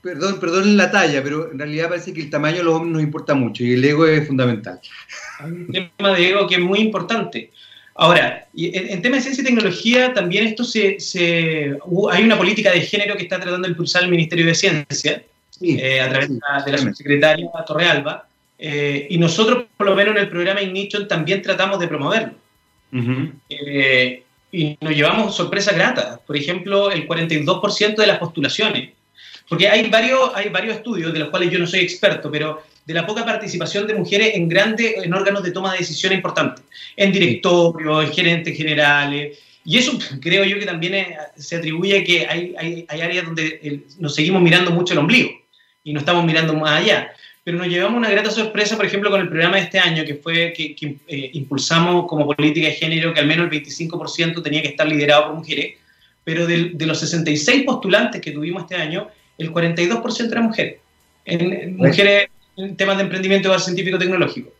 Perdón, perdón la talla, pero en realidad parece que el tamaño de los hombres nos importa mucho y el ego es fundamental. Hay un tema de ego que es muy importante. Ahora, en, en tema de ciencia y tecnología, también esto se, se hay una política de género que está tratando de impulsar el Ministerio de Ciencia eh, a través de la subsecretaria Torrealba, eh, y nosotros, por lo menos en el programa Ignition, también tratamos de promoverlo. Eh, y nos llevamos sorpresas gratas. Por ejemplo, el 42% de las postulaciones. Porque hay varios, hay varios estudios, de los cuales yo no soy experto, pero de la poca participación de mujeres en grandes, en órganos de toma de decisión importantes, en directorios, en gerentes generales. Y eso creo yo que también se atribuye a que hay, hay, hay áreas donde nos seguimos mirando mucho el ombligo y no estamos mirando más allá. pero nos llevamos una grata sorpresa, por ejemplo, con el programa de este año, que fue que, eh, impulsamos como política de género que al menos el 25% tenía que estar liderado por mujeres, pero de, los 66 postulantes que tuvimos este año, el 42% eran mujeres, en, mujeres en temas de emprendimiento científico-tecnológico.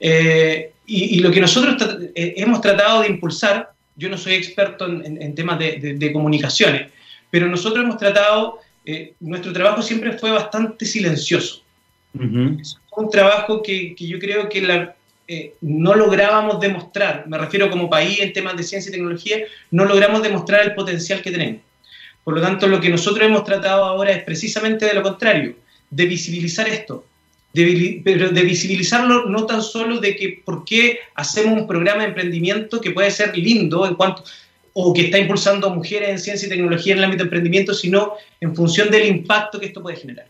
Eh, y, lo que nosotros eh, hemos tratado de impulsar, yo no soy experto en, temas de, comunicaciones, pero nosotros hemos tratado, eh, nuestro trabajo siempre fue bastante silencioso. Fue un trabajo que, yo creo que la, no lográbamos demostrar, me refiero como país en temas de ciencia y tecnología, no logramos demostrar el potencial que tenemos. Por lo tanto, lo que nosotros hemos tratado ahora es precisamente de lo contrario, de visibilizar esto, de, pero de visibilizarlo no tan solo de que por qué hacemos un programa de emprendimiento que puede ser lindo en cuanto o que está impulsando a mujeres en ciencia y tecnología en el ámbito de emprendimiento, sino en función del impacto que esto puede generar.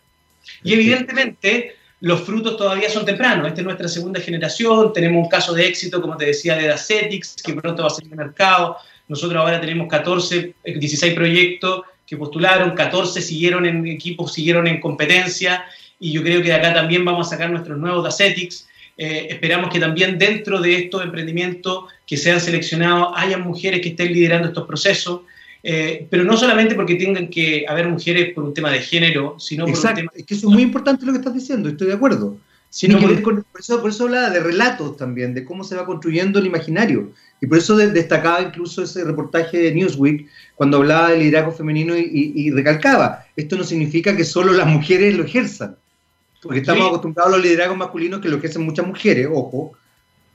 Y evidentemente los frutos todavía son tempranos. Esta es nuestra segunda generación, tenemos un caso de éxito, como te decía, de Dacetics, que pronto va a salir al mercado. Nosotros ahora tenemos 14, 16 proyectos que postularon, 14 siguieron en equipos, siguieron en competencia y yo creo que de acá también vamos a sacar nuestros nuevos Dacetics. Eh, esperamos que también dentro de estos emprendimientos que sean seleccionados hayan mujeres que estén liderando estos procesos, eh, pero no solamente porque tengan que haber mujeres por un tema de género, sino por un tema... Es que eso es muy importante lo que estás diciendo, estoy de acuerdo. Sino por, por, eso, por eso habla de relatos también, de cómo se va construyendo el imaginario. Y por eso destacaba incluso ese reportaje de Newsweek cuando hablaba del liderazgo femenino y recalcaba, esto no significa que solo las mujeres lo ejerzan porque estamos acostumbrados a los liderazgos masculinos que lo que hacen muchas mujeres, ojo,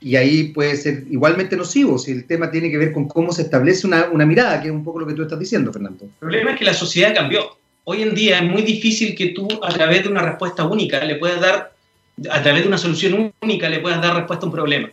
y ahí puede ser igualmente nocivo si el tema tiene que ver con cómo se establece una, una, mirada, que es un poco lo que tú estás diciendo, Fernando. El problema es que la sociedad cambió. Hoy en día es muy difícil que tú, a través de una respuesta única, le puedas dar, a través de una solución única, le puedas dar respuesta a un problema.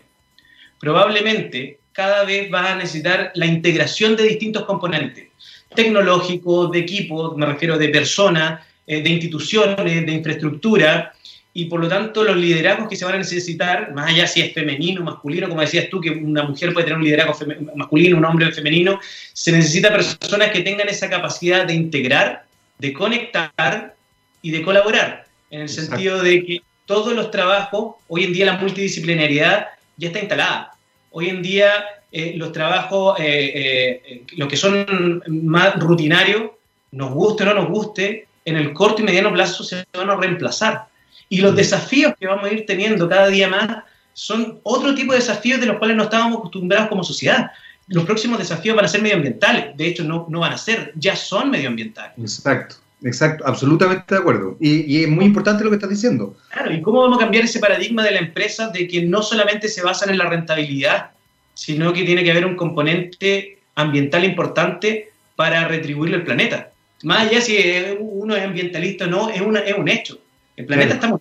Probablemente cada vez vas a necesitar la integración de distintos componentes, tecnológicos, de equipos, me refiero de personas, eh, de instituciones, de infraestructura, y por lo tanto los liderazgos que se van a necesitar, más allá si es femenino, masculino, como decías tú, que una mujer puede tener un liderazgo masculino, un hombre femenino, se necesita personas que tengan esa capacidad de integrar, de conectar y de colaborar, en el sentido de que todos los trabajos, hoy en día la multidisciplinariedad ya está instalada. Hoy en día eh, los trabajos, eh, los que son más rutinarios, nos guste o no nos guste, en el corto y mediano plazo se van a reemplazar. Y los mm. desafíos que vamos a ir teniendo cada día más son otro tipo de desafíos de los cuales no estábamos acostumbrados como sociedad. Los próximos desafíos van a ser medioambientales, de hecho no, no van a ser, ya son medioambientales. Exacto, exacto, absolutamente de acuerdo. Y, y, es muy importante lo que estás diciendo. Claro, ¿y cómo vamos a cambiar ese paradigma de la empresa de que no solamente se basan en la rentabilidad, sino que tiene que haber un componente ambiental importante para retribuirle al planeta? Más allá si uno es ambientalista o no, es, una, es un hecho. El planeta está muy...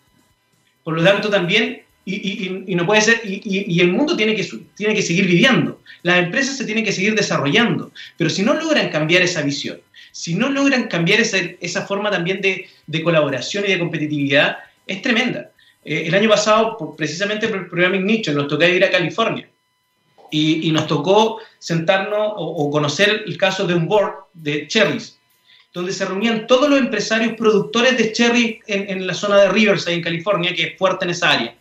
Por lo tanto, también, y, y, no puede ser, y, el mundo tiene que, tiene que seguir viviendo. Las empresas se tienen que seguir desarrollando. Pero si no logran cambiar esa visión, si no logran cambiar esa, esa forma también de, de, colaboración y de competitividad, es tremenda. Eh, el año pasado, precisamente por el programa Ignition, nos tocó ir a California. Y, nos tocó sentarnos o, o, conocer el caso de un board de Cherries, donde se reunían todos los empresarios productores de cherry en, la zona de Riverside, en California, que es fuerte en esa área.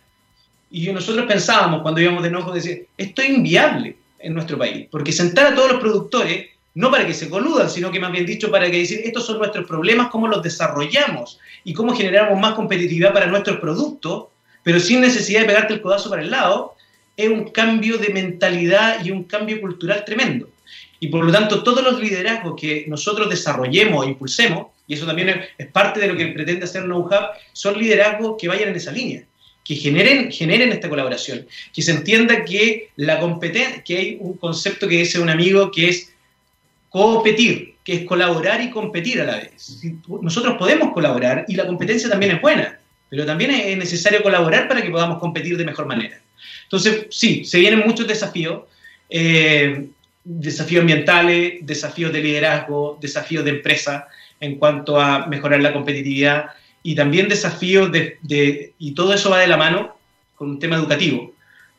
Y nosotros pensábamos cuando íbamos de enojo, decir, esto es inviable en nuestro país, porque sentar a todos los productores, no para que se coludan, sino que más bien dicho para que decir, estos son nuestros problemas, cómo los desarrollamos y cómo generamos más competitividad para nuestros productos, pero sin necesidad de pegarte el codazo para el lado, es un cambio de mentalidad y un cambio cultural tremendo. Y por lo tanto, todos los liderazgos que nosotros desarrollemos e impulsemos, y eso también es, parte de lo que pretende hacer Know-Hub, son liderazgos que vayan en esa línea, que generen, generen esta colaboración, que se entienda que la competencia, que hay un concepto que dice un amigo que es competir, que es colaborar y competir a la vez. Nosotros podemos colaborar y la competencia también es buena, pero también es necesario colaborar para que podamos competir de mejor manera. Entonces, sí, se vienen muchos desafíos. Eh, desafíos ambientales, desafíos de liderazgo, desafíos de empresa en cuanto a mejorar la competitividad y también desafíos de, y todo eso va de la mano con un tema educativo,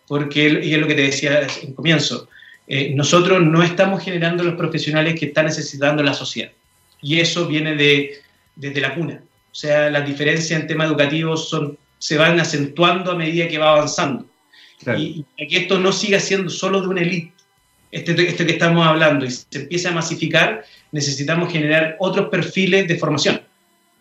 porque, y es lo que te decía en comienzo, eh, nosotros no estamos generando los profesionales que está necesitando la sociedad, y eso viene de, desde la cuna. O sea, las diferencias en tema educativo son se van acentuando a medida que va avanzando. Y, que esto no siga siendo solo de una élite, este, este que estamos hablando, y se empieza a masificar, necesitamos generar otros perfiles de formación,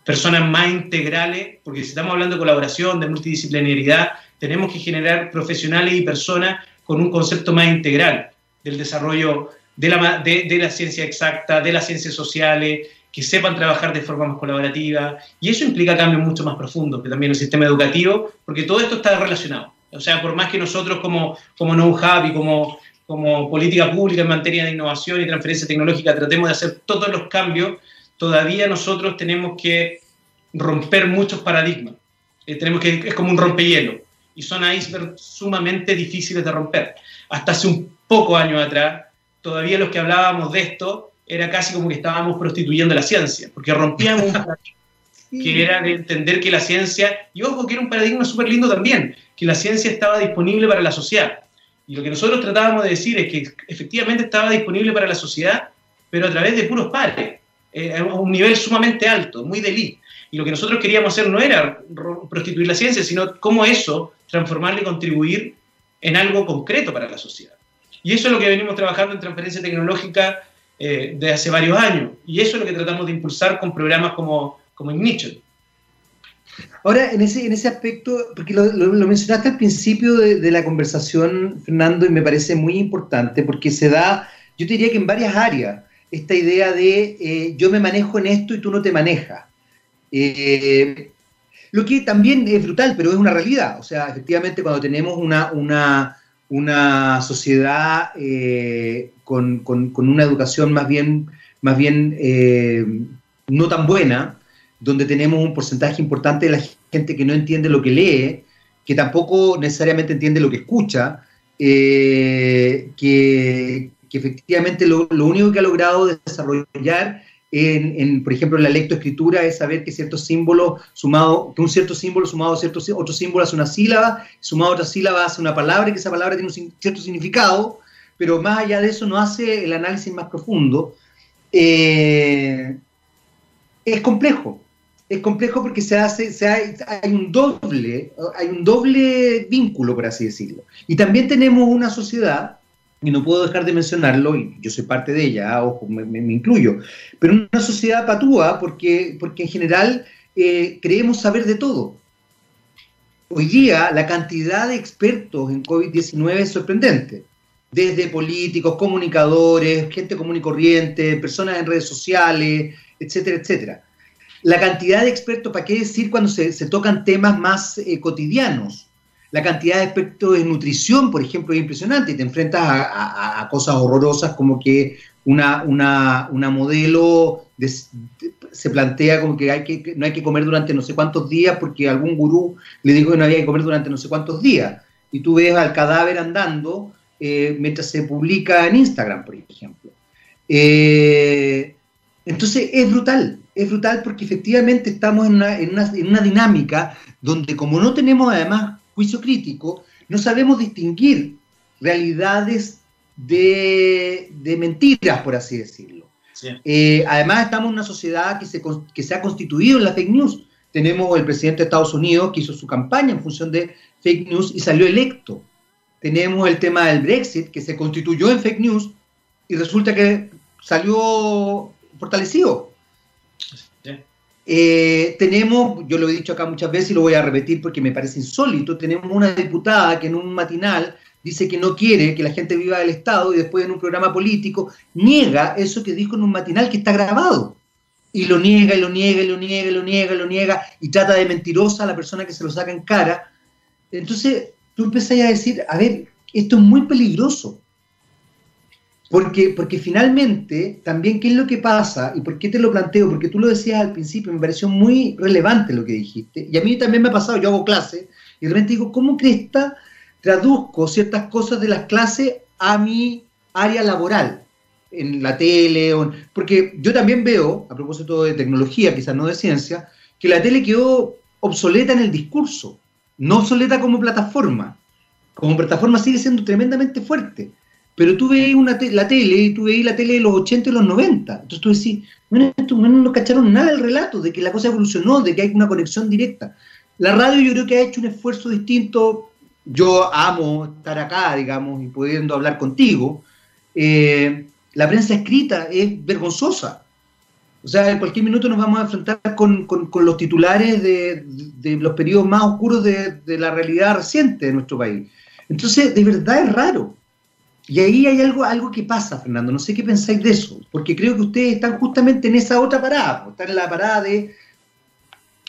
personas más integrales, porque si estamos hablando de colaboración, de multidisciplinariedad, tenemos que generar profesionales y personas con un concepto más integral del desarrollo de la, de, de la ciencia exacta, de las ciencias sociales, que sepan trabajar de forma más colaborativa, y eso implica cambios mucho más profundos, que también el sistema educativo, porque todo esto está relacionado. O sea, por más que nosotros como, como know-how y como, como política pública en materia de innovación y transferencia tecnológica tratemos de hacer todos los cambios, todavía nosotros tenemos que romper muchos paradigmas. Eh, tenemos que, es como un rompehielo, y son icebergs sumamente difíciles de romper. Hasta hace un poco años atrás, todavía los que hablábamos de esto era casi como que estábamos prostituyendo la ciencia, porque rompíamos un paradigma que era de entender que la ciencia, y ojo que era un paradigma súper lindo también, que la ciencia estaba disponible para la sociedad. Y lo que nosotros tratábamos de decir es que efectivamente estaba disponible para la sociedad, pero a través de puros pares, eh, a un nivel sumamente alto, muy de. Y lo que nosotros queríamos hacer no era prostituir la ciencia, sino cómo eso transformarla y contribuir en algo concreto para la sociedad. Y eso es lo que venimos trabajando en transferencia tecnológica eh, de hace varios años. Y eso es lo que tratamos de impulsar con programas como, como Ignition. Ahora, en ese, en ese aspecto, porque lo, mencionaste al principio de, la conversación, Fernando, y me parece muy importante, porque se da, yo te diría que en varias áreas, esta idea de eh, yo me manejo en esto y tú no te manejas. Eh, lo que también es brutal, pero es una realidad. O sea, efectivamente, cuando tenemos una, una, una sociedad eh, con, con, una educación más bien, más bien eh, no tan buena, donde tenemos un porcentaje importante de la gente que no entiende lo que lee, que tampoco necesariamente entiende lo que escucha, eh, que, efectivamente lo, único que ha logrado desarrollar en, por ejemplo, en la lectoescritura es saber que ciertos símbolos sumado, que un cierto símbolo sumado a cierto, otro símbolo hace una sílaba, sumado a otra sílaba hace una palabra que esa palabra tiene un cierto significado, pero más allá de eso no hace el análisis más profundo. Eh, es complejo, es complejo porque se hace, se hay, hay, un doble, hay un doble vínculo, por así decirlo. Y también tenemos una sociedad y no puedo dejar de mencionarlo, y yo soy parte de ella, ojo, me, incluyo, pero una sociedad patúa porque, porque en general eh, creemos saber de todo. Hoy día la cantidad de expertos en COVID-19 es sorprendente, desde políticos, comunicadores, gente común y corriente, personas en redes sociales, etcétera, etcétera. La cantidad de expertos, ¿para qué decir cuando se, tocan temas más eh, cotidianos? la cantidad de expertos en nutrición, por ejemplo, es impresionante y te enfrentas a, cosas horrorosas como que una, una, modelo se plantea como que no hay que comer durante no sé cuántos días porque algún gurú le dijo que no había que comer durante no sé cuántos días. Y tú ves al cadáver andando eh, mientras se publica en Instagram, por ejemplo. Eh, entonces es brutal, es brutal porque efectivamente estamos en una, en una dinámica donde como no tenemos además juicio crítico, no sabemos distinguir realidades de, mentiras, por así decirlo. Eh, además, estamos en una sociedad que se, que se ha constituido en la fake news. Tenemos el presidente de Estados Unidos que hizo su campaña en función de fake news y salió electo. Tenemos el tema del Brexit que se constituyó en fake news y resulta que salió fortalecido. Eh, tenemos, yo lo he dicho acá muchas veces y lo voy a repetir porque me parece insólito, tenemos una diputada que en un matinal dice que no quiere que la gente viva del Estado y después en un programa político niega eso que dijo en un matinal que está grabado. Y lo niega, y lo niega, y lo niega, y lo niega, y lo niega, y trata de mentirosa a la persona que se lo saca en cara. Entonces tú empezás a decir, a ver, esto es muy peligroso. Porque, porque finalmente, también, ¿qué es lo que pasa? ¿Y por qué te lo planteo? Porque tú lo decías al principio, me pareció muy relevante lo que dijiste. Y a mí también me ha pasado, yo hago clase, y de repente digo, ¿cómo Cresta traduzco ciertas cosas de las clases a mi área laboral? En la tele, porque yo también veo, a propósito de tecnología, quizás no de ciencia, que la tele quedó obsoleta en el discurso, no obsoleta como plataforma. Como plataforma sigue siendo tremendamente fuerte pero tú veis una la tele tú veis la tele de los 80 y los 90. Entonces tú decís, bueno, estos no cacharon nada del relato, de que la cosa evolucionó, de que hay una conexión directa. La radio yo creo que ha hecho un esfuerzo distinto. Yo amo estar acá, digamos, y pudiendo hablar contigo. Eh, la prensa escrita es vergonzosa. O sea, en cualquier minuto nos vamos a enfrentar con, los titulares de, los periodos más oscuros de, la realidad reciente de nuestro país. Entonces, de verdad es raro. Y ahí hay algo, algo que pasa, Fernando. No sé qué pensáis de eso, porque creo que ustedes están justamente en esa otra parada. Están en la parada de,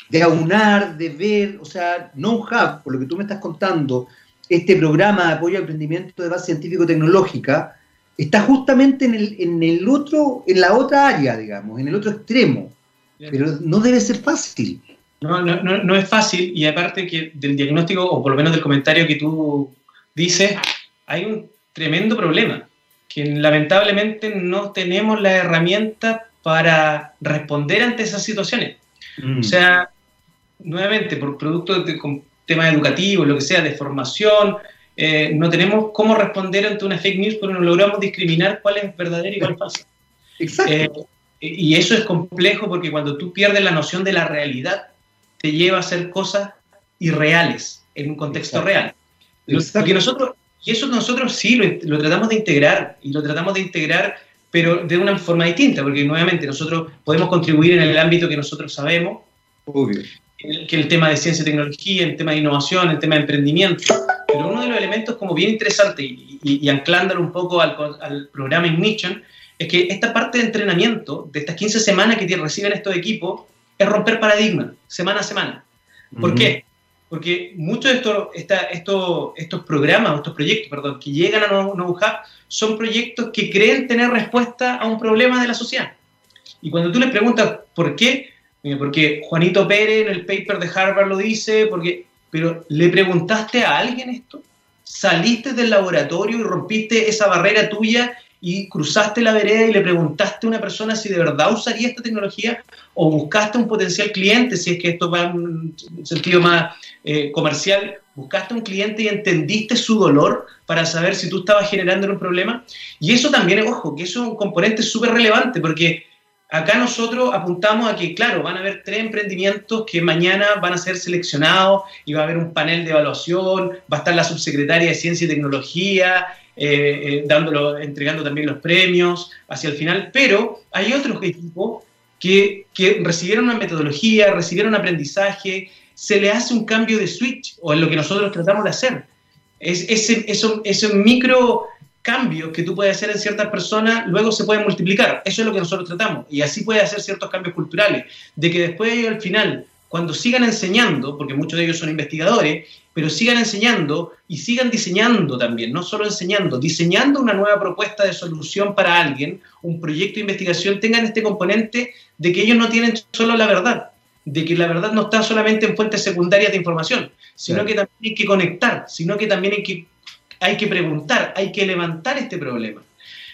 de aunar, de ver, o sea, no hub, por lo que tú me estás contando, este programa de apoyo al emprendimiento de base científico-tecnológica, está justamente en el, en el otro, en la otra área, digamos, en el otro extremo. Pero no debe ser fácil. No, no, no, es fácil y aparte que del diagnóstico, o por lo menos del comentario que tú dices, hay un tremendo problema, que lamentablemente no tenemos la herramienta para responder ante esas situaciones. Mm. O sea, nuevamente, por producto de temas educativos, lo que sea, de formación, eh, no tenemos cómo responder ante una fake news porque no logramos discriminar cuál es verdadera y cuál es falsa. Exacto. Eh, y eso es complejo porque cuando tú pierdes la noción de la realidad, te lleva a hacer cosas irreales en un contexto real. Porque nosotros, y eso nosotros sí lo, tratamos de integrar, y lo tratamos de integrar, pero de una forma distinta, porque nuevamente nosotros podemos contribuir en el ámbito que nosotros sabemos, Obvio. que el tema de ciencia y tecnología, el tema de innovación, el tema de emprendimiento, pero uno de los elementos como bien interesante y, anclándolo un poco al, programa Ignition, es que esta parte de entrenamiento, de estas 15 semanas que reciben estos equipos, es romper paradigmas, semana a semana. ¿Por qué? Porque muchos de estos, estos, estos programas, estos proyectos, perdón, que llegan a Know son proyectos que creen tener respuesta a un problema de la sociedad. Y cuando tú les preguntas por qué, porque Juanito Pérez en el paper de Harvard lo dice, porque pero ¿le preguntaste a alguien esto? ¿Saliste del laboratorio y rompiste esa barrera tuya y cruzaste la vereda y le preguntaste a una persona si de verdad usaría esta tecnología o buscaste un potencial cliente, si es que esto va en un sentido más eh, comercial, buscaste un cliente y entendiste su dolor para saber si tú estabas generando un problema. Y eso también, ojo, que eso es un componente súper relevante porque Acá nosotros apuntamos a que, claro, van a haber tres emprendimientos que mañana van a ser seleccionados y va a haber un panel de evaluación, va a estar la subsecretaria de Ciencia y Tecnología, eh, eh, dándolo, entregando también los premios hacia el final, pero hay otros equipos que, que recibieron una metodología, recibieron un aprendizaje, se le hace un cambio de switch, o es lo que nosotros tratamos de hacer. Es, ese, micro cambios que tú puedes hacer en ciertas personas luego se pueden multiplicar. Eso es lo que nosotros tratamos. Y así puede hacer ciertos cambios culturales. De que después al final, cuando sigan enseñando, porque muchos de ellos son investigadores, pero sigan enseñando y sigan diseñando también, no solo enseñando, diseñando una nueva propuesta de solución para alguien, un proyecto de investigación, tengan este componente de que ellos no tienen solo la verdad, de que la verdad no está solamente en fuentes secundarias de información, sino que también hay que conectar, sino que también hay que hay que preguntar, hay que levantar este problema.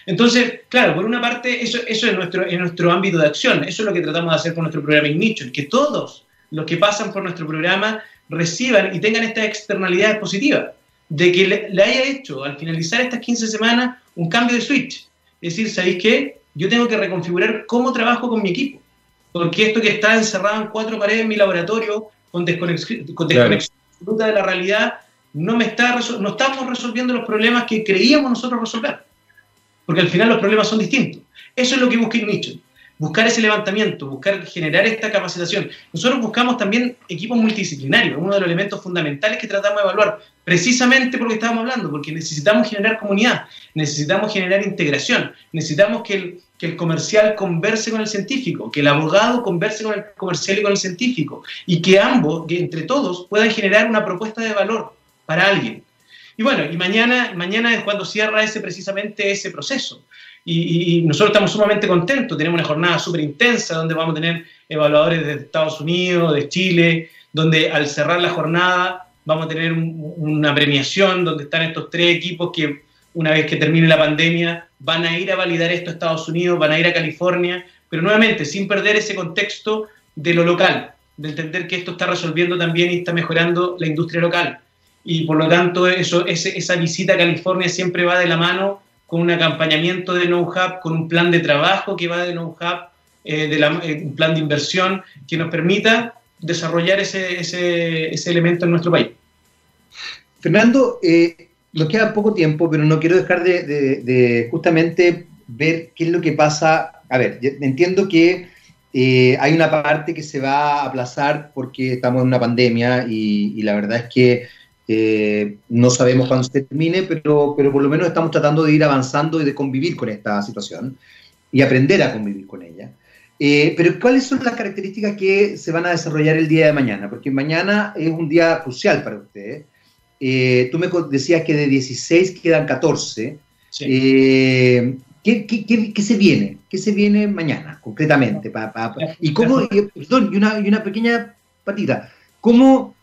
Entonces, claro, por una parte, eso, eso es, nuestro, en nuestro ámbito de acción, eso es lo que tratamos de hacer con nuestro programa Ignition, que todos los que pasan por nuestro programa reciban y tengan esta externalidad positiva, de que le, haya hecho al finalizar estas 15 semanas un cambio de switch. Es decir, ¿sabéis qué? Yo tengo que reconfigurar cómo trabajo con mi equipo, porque esto que está encerrado en cuatro paredes en mi laboratorio, con desconexión, con desconexión absoluta de la realidad, no, me está, no estamos resolviendo los problemas que creíamos nosotros resolver. Porque al final los problemas son distintos. Eso es lo que busca Ignition. Buscar ese levantamiento, buscar generar esta capacitación. Nosotros buscamos también equipos multidisciplinarios, uno de los elementos fundamentales que tratamos de evaluar, precisamente porque estábamos hablando, porque necesitamos generar comunidad, necesitamos generar integración, necesitamos que el, que el comercial converse con el científico, que el abogado converse con el comercial y con el científico, y que ambos, que entre todos, puedan generar una propuesta de valor para alguien. Y bueno, y mañana, mañana es cuando cierra ese, precisamente ese proceso. Y, nosotros estamos sumamente contentos, tenemos una jornada súper intensa donde vamos a tener evaluadores de Estados Unidos, de Chile, donde al cerrar la jornada vamos a tener una premiación donde están estos tres equipos que una vez que termine la pandemia van a ir a validar esto a Estados Unidos, van a ir a California, pero nuevamente sin perder ese contexto de lo local, de entender que esto está resolviendo también y está mejorando la industria local y por lo tanto eso, esa visita a California siempre va de la mano con un acompañamiento de know-how, con un plan de trabajo que va de know-how, eh, eh, un plan de inversión que nos permita desarrollar ese, ese, ese elemento en nuestro país. Fernando, eh, nos queda poco tiempo, pero no quiero dejar de, justamente ver qué es lo que pasa. A ver, entiendo que eh, hay una parte que se va a aplazar porque estamos en una pandemia y, y la verdad es que eh, no sabemos cuándo se termine, pero, pero por lo menos estamos tratando de ir avanzando y de convivir con esta situación y aprender a convivir con ella. Eh, pero ¿cuáles son las características que se van a desarrollar el día de mañana? Porque mañana es un día crucial para ustedes. Eh, tú me decías que de 16 quedan 14. ¿qué, se viene? ¿Qué se viene mañana, concretamente? y, cómo, perdón, y una, y una pequeña patita. ¿Cómo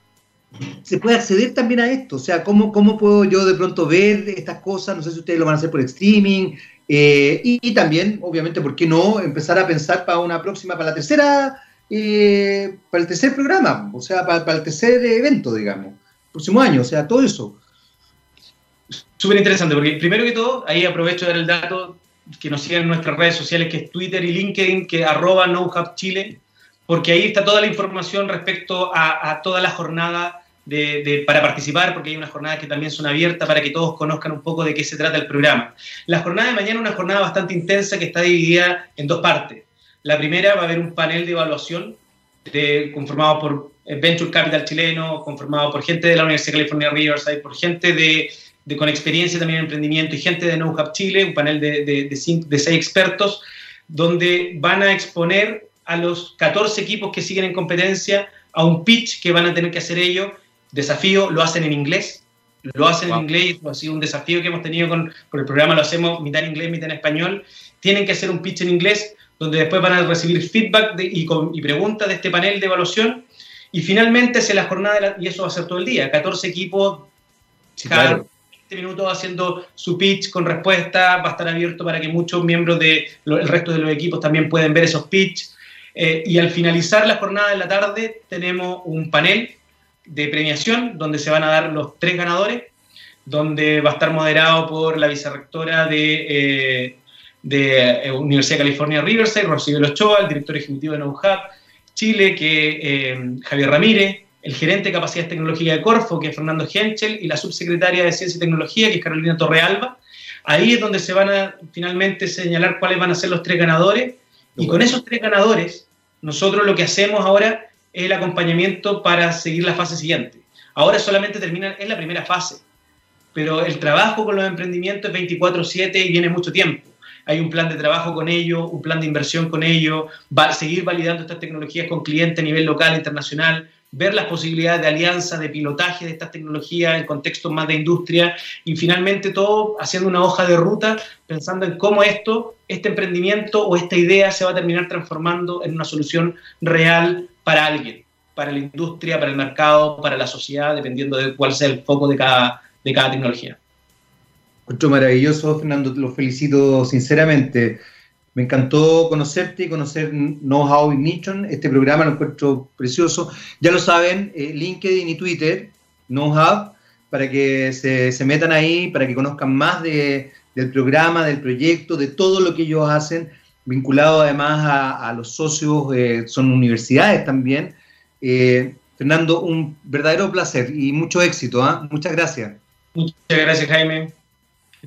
se puede acceder también a esto. O sea, ¿cómo, ¿cómo puedo yo de pronto ver estas cosas? No sé si ustedes lo van a hacer por streaming. Eh, y, también, obviamente, ¿por qué no empezar a pensar para una próxima, para la tercera, eh, para el tercer programa? O sea, para, el tercer evento, digamos, próximo año, o sea, todo eso. Súper interesante, porque primero que todo, ahí aprovecho de dar el dato que nos siguen en nuestras redes sociales, que es Twitter y LinkedIn, que arroba Chile porque ahí está toda la información respecto a, toda la jornada de, para participar, porque hay unas jornadas que también son abiertas para que todos conozcan un poco de qué se trata el programa. La jornada de mañana es una jornada bastante intensa que está dividida en dos partes. La primera va a haber un panel de evaluación conformado por Venture Capital chileno, conformado por gente de la Universidad de California Riverside, por gente de, con experiencia también en emprendimiento y gente de Know Hub Chile, un panel de, de seis expertos, donde van a exponer a los 14 equipos que siguen en competencia a un pitch que van a tener que hacer ellos. Desafío, lo hacen en inglés. Lo hacen en inglés, ha sido un desafío que hemos tenido con, el programa, lo hacemos mitad en inglés, mitad en español. Tienen que hacer un pitch en inglés, donde después van a recibir feedback y, y, preguntas de este panel de evaluación. Y finalmente se la jornada, y eso va a ser todo el día, 14 equipos, cada 20 minutos haciendo su pitch con respuesta, va a estar abierto para que muchos miembros del resto de los equipos también puedan ver esos pitch. Eh, y al finalizar la jornada de la tarde tenemos un panel de premiación donde se van a dar los tres ganadores, donde va a estar moderado por la vicerrectora de, eh, de eh, Universidad de California Riverside, Rocío Ochoa, el director ejecutivo de NoHub Chile, que Javier Ramírez, el gerente de capacidades tecnológicas de Corfo, que es Fernando Henschel, y la subsecretaria de Ciencia y Tecnología, que es Carolina Torrealba. Ahí es donde se van a finalmente señalar cuáles van a ser los tres ganadores y con esos tres ganadores, nosotros lo que hacemos ahora es el acompañamiento para seguir la fase siguiente. Ahora solamente termina, es la primera fase, pero el trabajo con los emprendimientos es 24/7 y viene mucho tiempo. Hay un plan de trabajo con ellos, un plan de inversión con ellos, seguir validando estas tecnologías con clientes a nivel local, internacional, ver las posibilidades de alianza, de pilotaje de estas tecnologías en contextos más de industria y finalmente todo haciendo una hoja de ruta pensando en cómo esto, este emprendimiento o esta idea se va a terminar transformando en una solución real para alguien, para la industria, para el mercado, para la sociedad, dependiendo de cuál sea el foco de cada, de cada tecnología. Mucho maravilloso, Fernando, te lo felicito sinceramente. Me encantó conocerte y conocer Know How Ignition. Este programa lo encuentro precioso. Ya lo saben, eh, LinkedIn y Twitter, Know How, para que se, metan ahí, para que conozcan más de, del programa, del proyecto, de todo lo que ellos hacen, vinculado además a, los socios, eh, son universidades también. Eh, Fernando, un verdadero placer y mucho éxito. ¿ah? Muchas gracias. Muchas gracias, Jaime.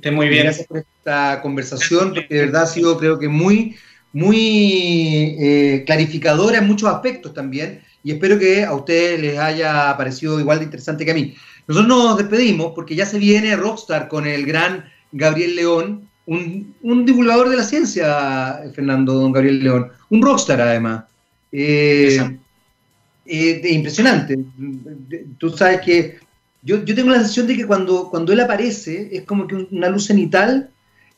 Que muy bien. Gracias por esta conversación, porque de verdad ha sido, creo que, muy, muy eh, clarificadora en muchos aspectos también. Y espero que a ustedes les haya parecido igual de interesante que a mí. Nosotros nos despedimos porque ya se viene Rockstar con el gran Gabriel León, un, divulgador de la ciencia, Fernando, don Gabriel León. Un rockstar, además. Eh, eh, impresionante. Tú sabes que yo, tengo la sensación de que cuando, cuando él aparece, es como que una luz cenital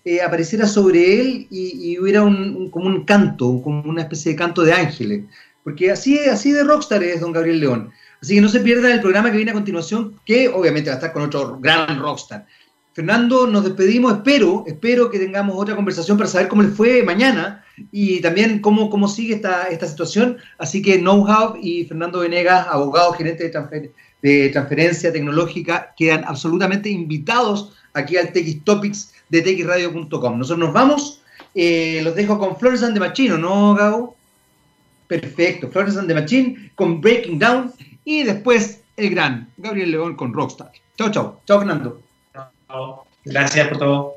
eh, apareciera sobre él y, hubiera un, como un canto, como una especie de canto de ángeles. Porque así, así de rockstar es don Gabriel León. Así que no se pierda el programa que viene a continuación, que obviamente va a estar con otro gran rockstar. Fernando, nos despedimos. Espero, espero que tengamos otra conversación para saber cómo le fue mañana y también cómo, cómo sigue esta, esta situación. Así que Know How y Fernando Venegas, abogado, gerente de transferencia de transferencia tecnológica quedan absolutamente invitados aquí al TX Topics de txradio.com. Nosotros nos vamos, eh, los dejo con Flores and de Machino, ¿no, Gabo? Perfecto. Florence and the Machine con Breaking Down y después el gran Gabriel León con Rockstar. Chao, chao. Chao, Fernando. Chao. Gracias por todo.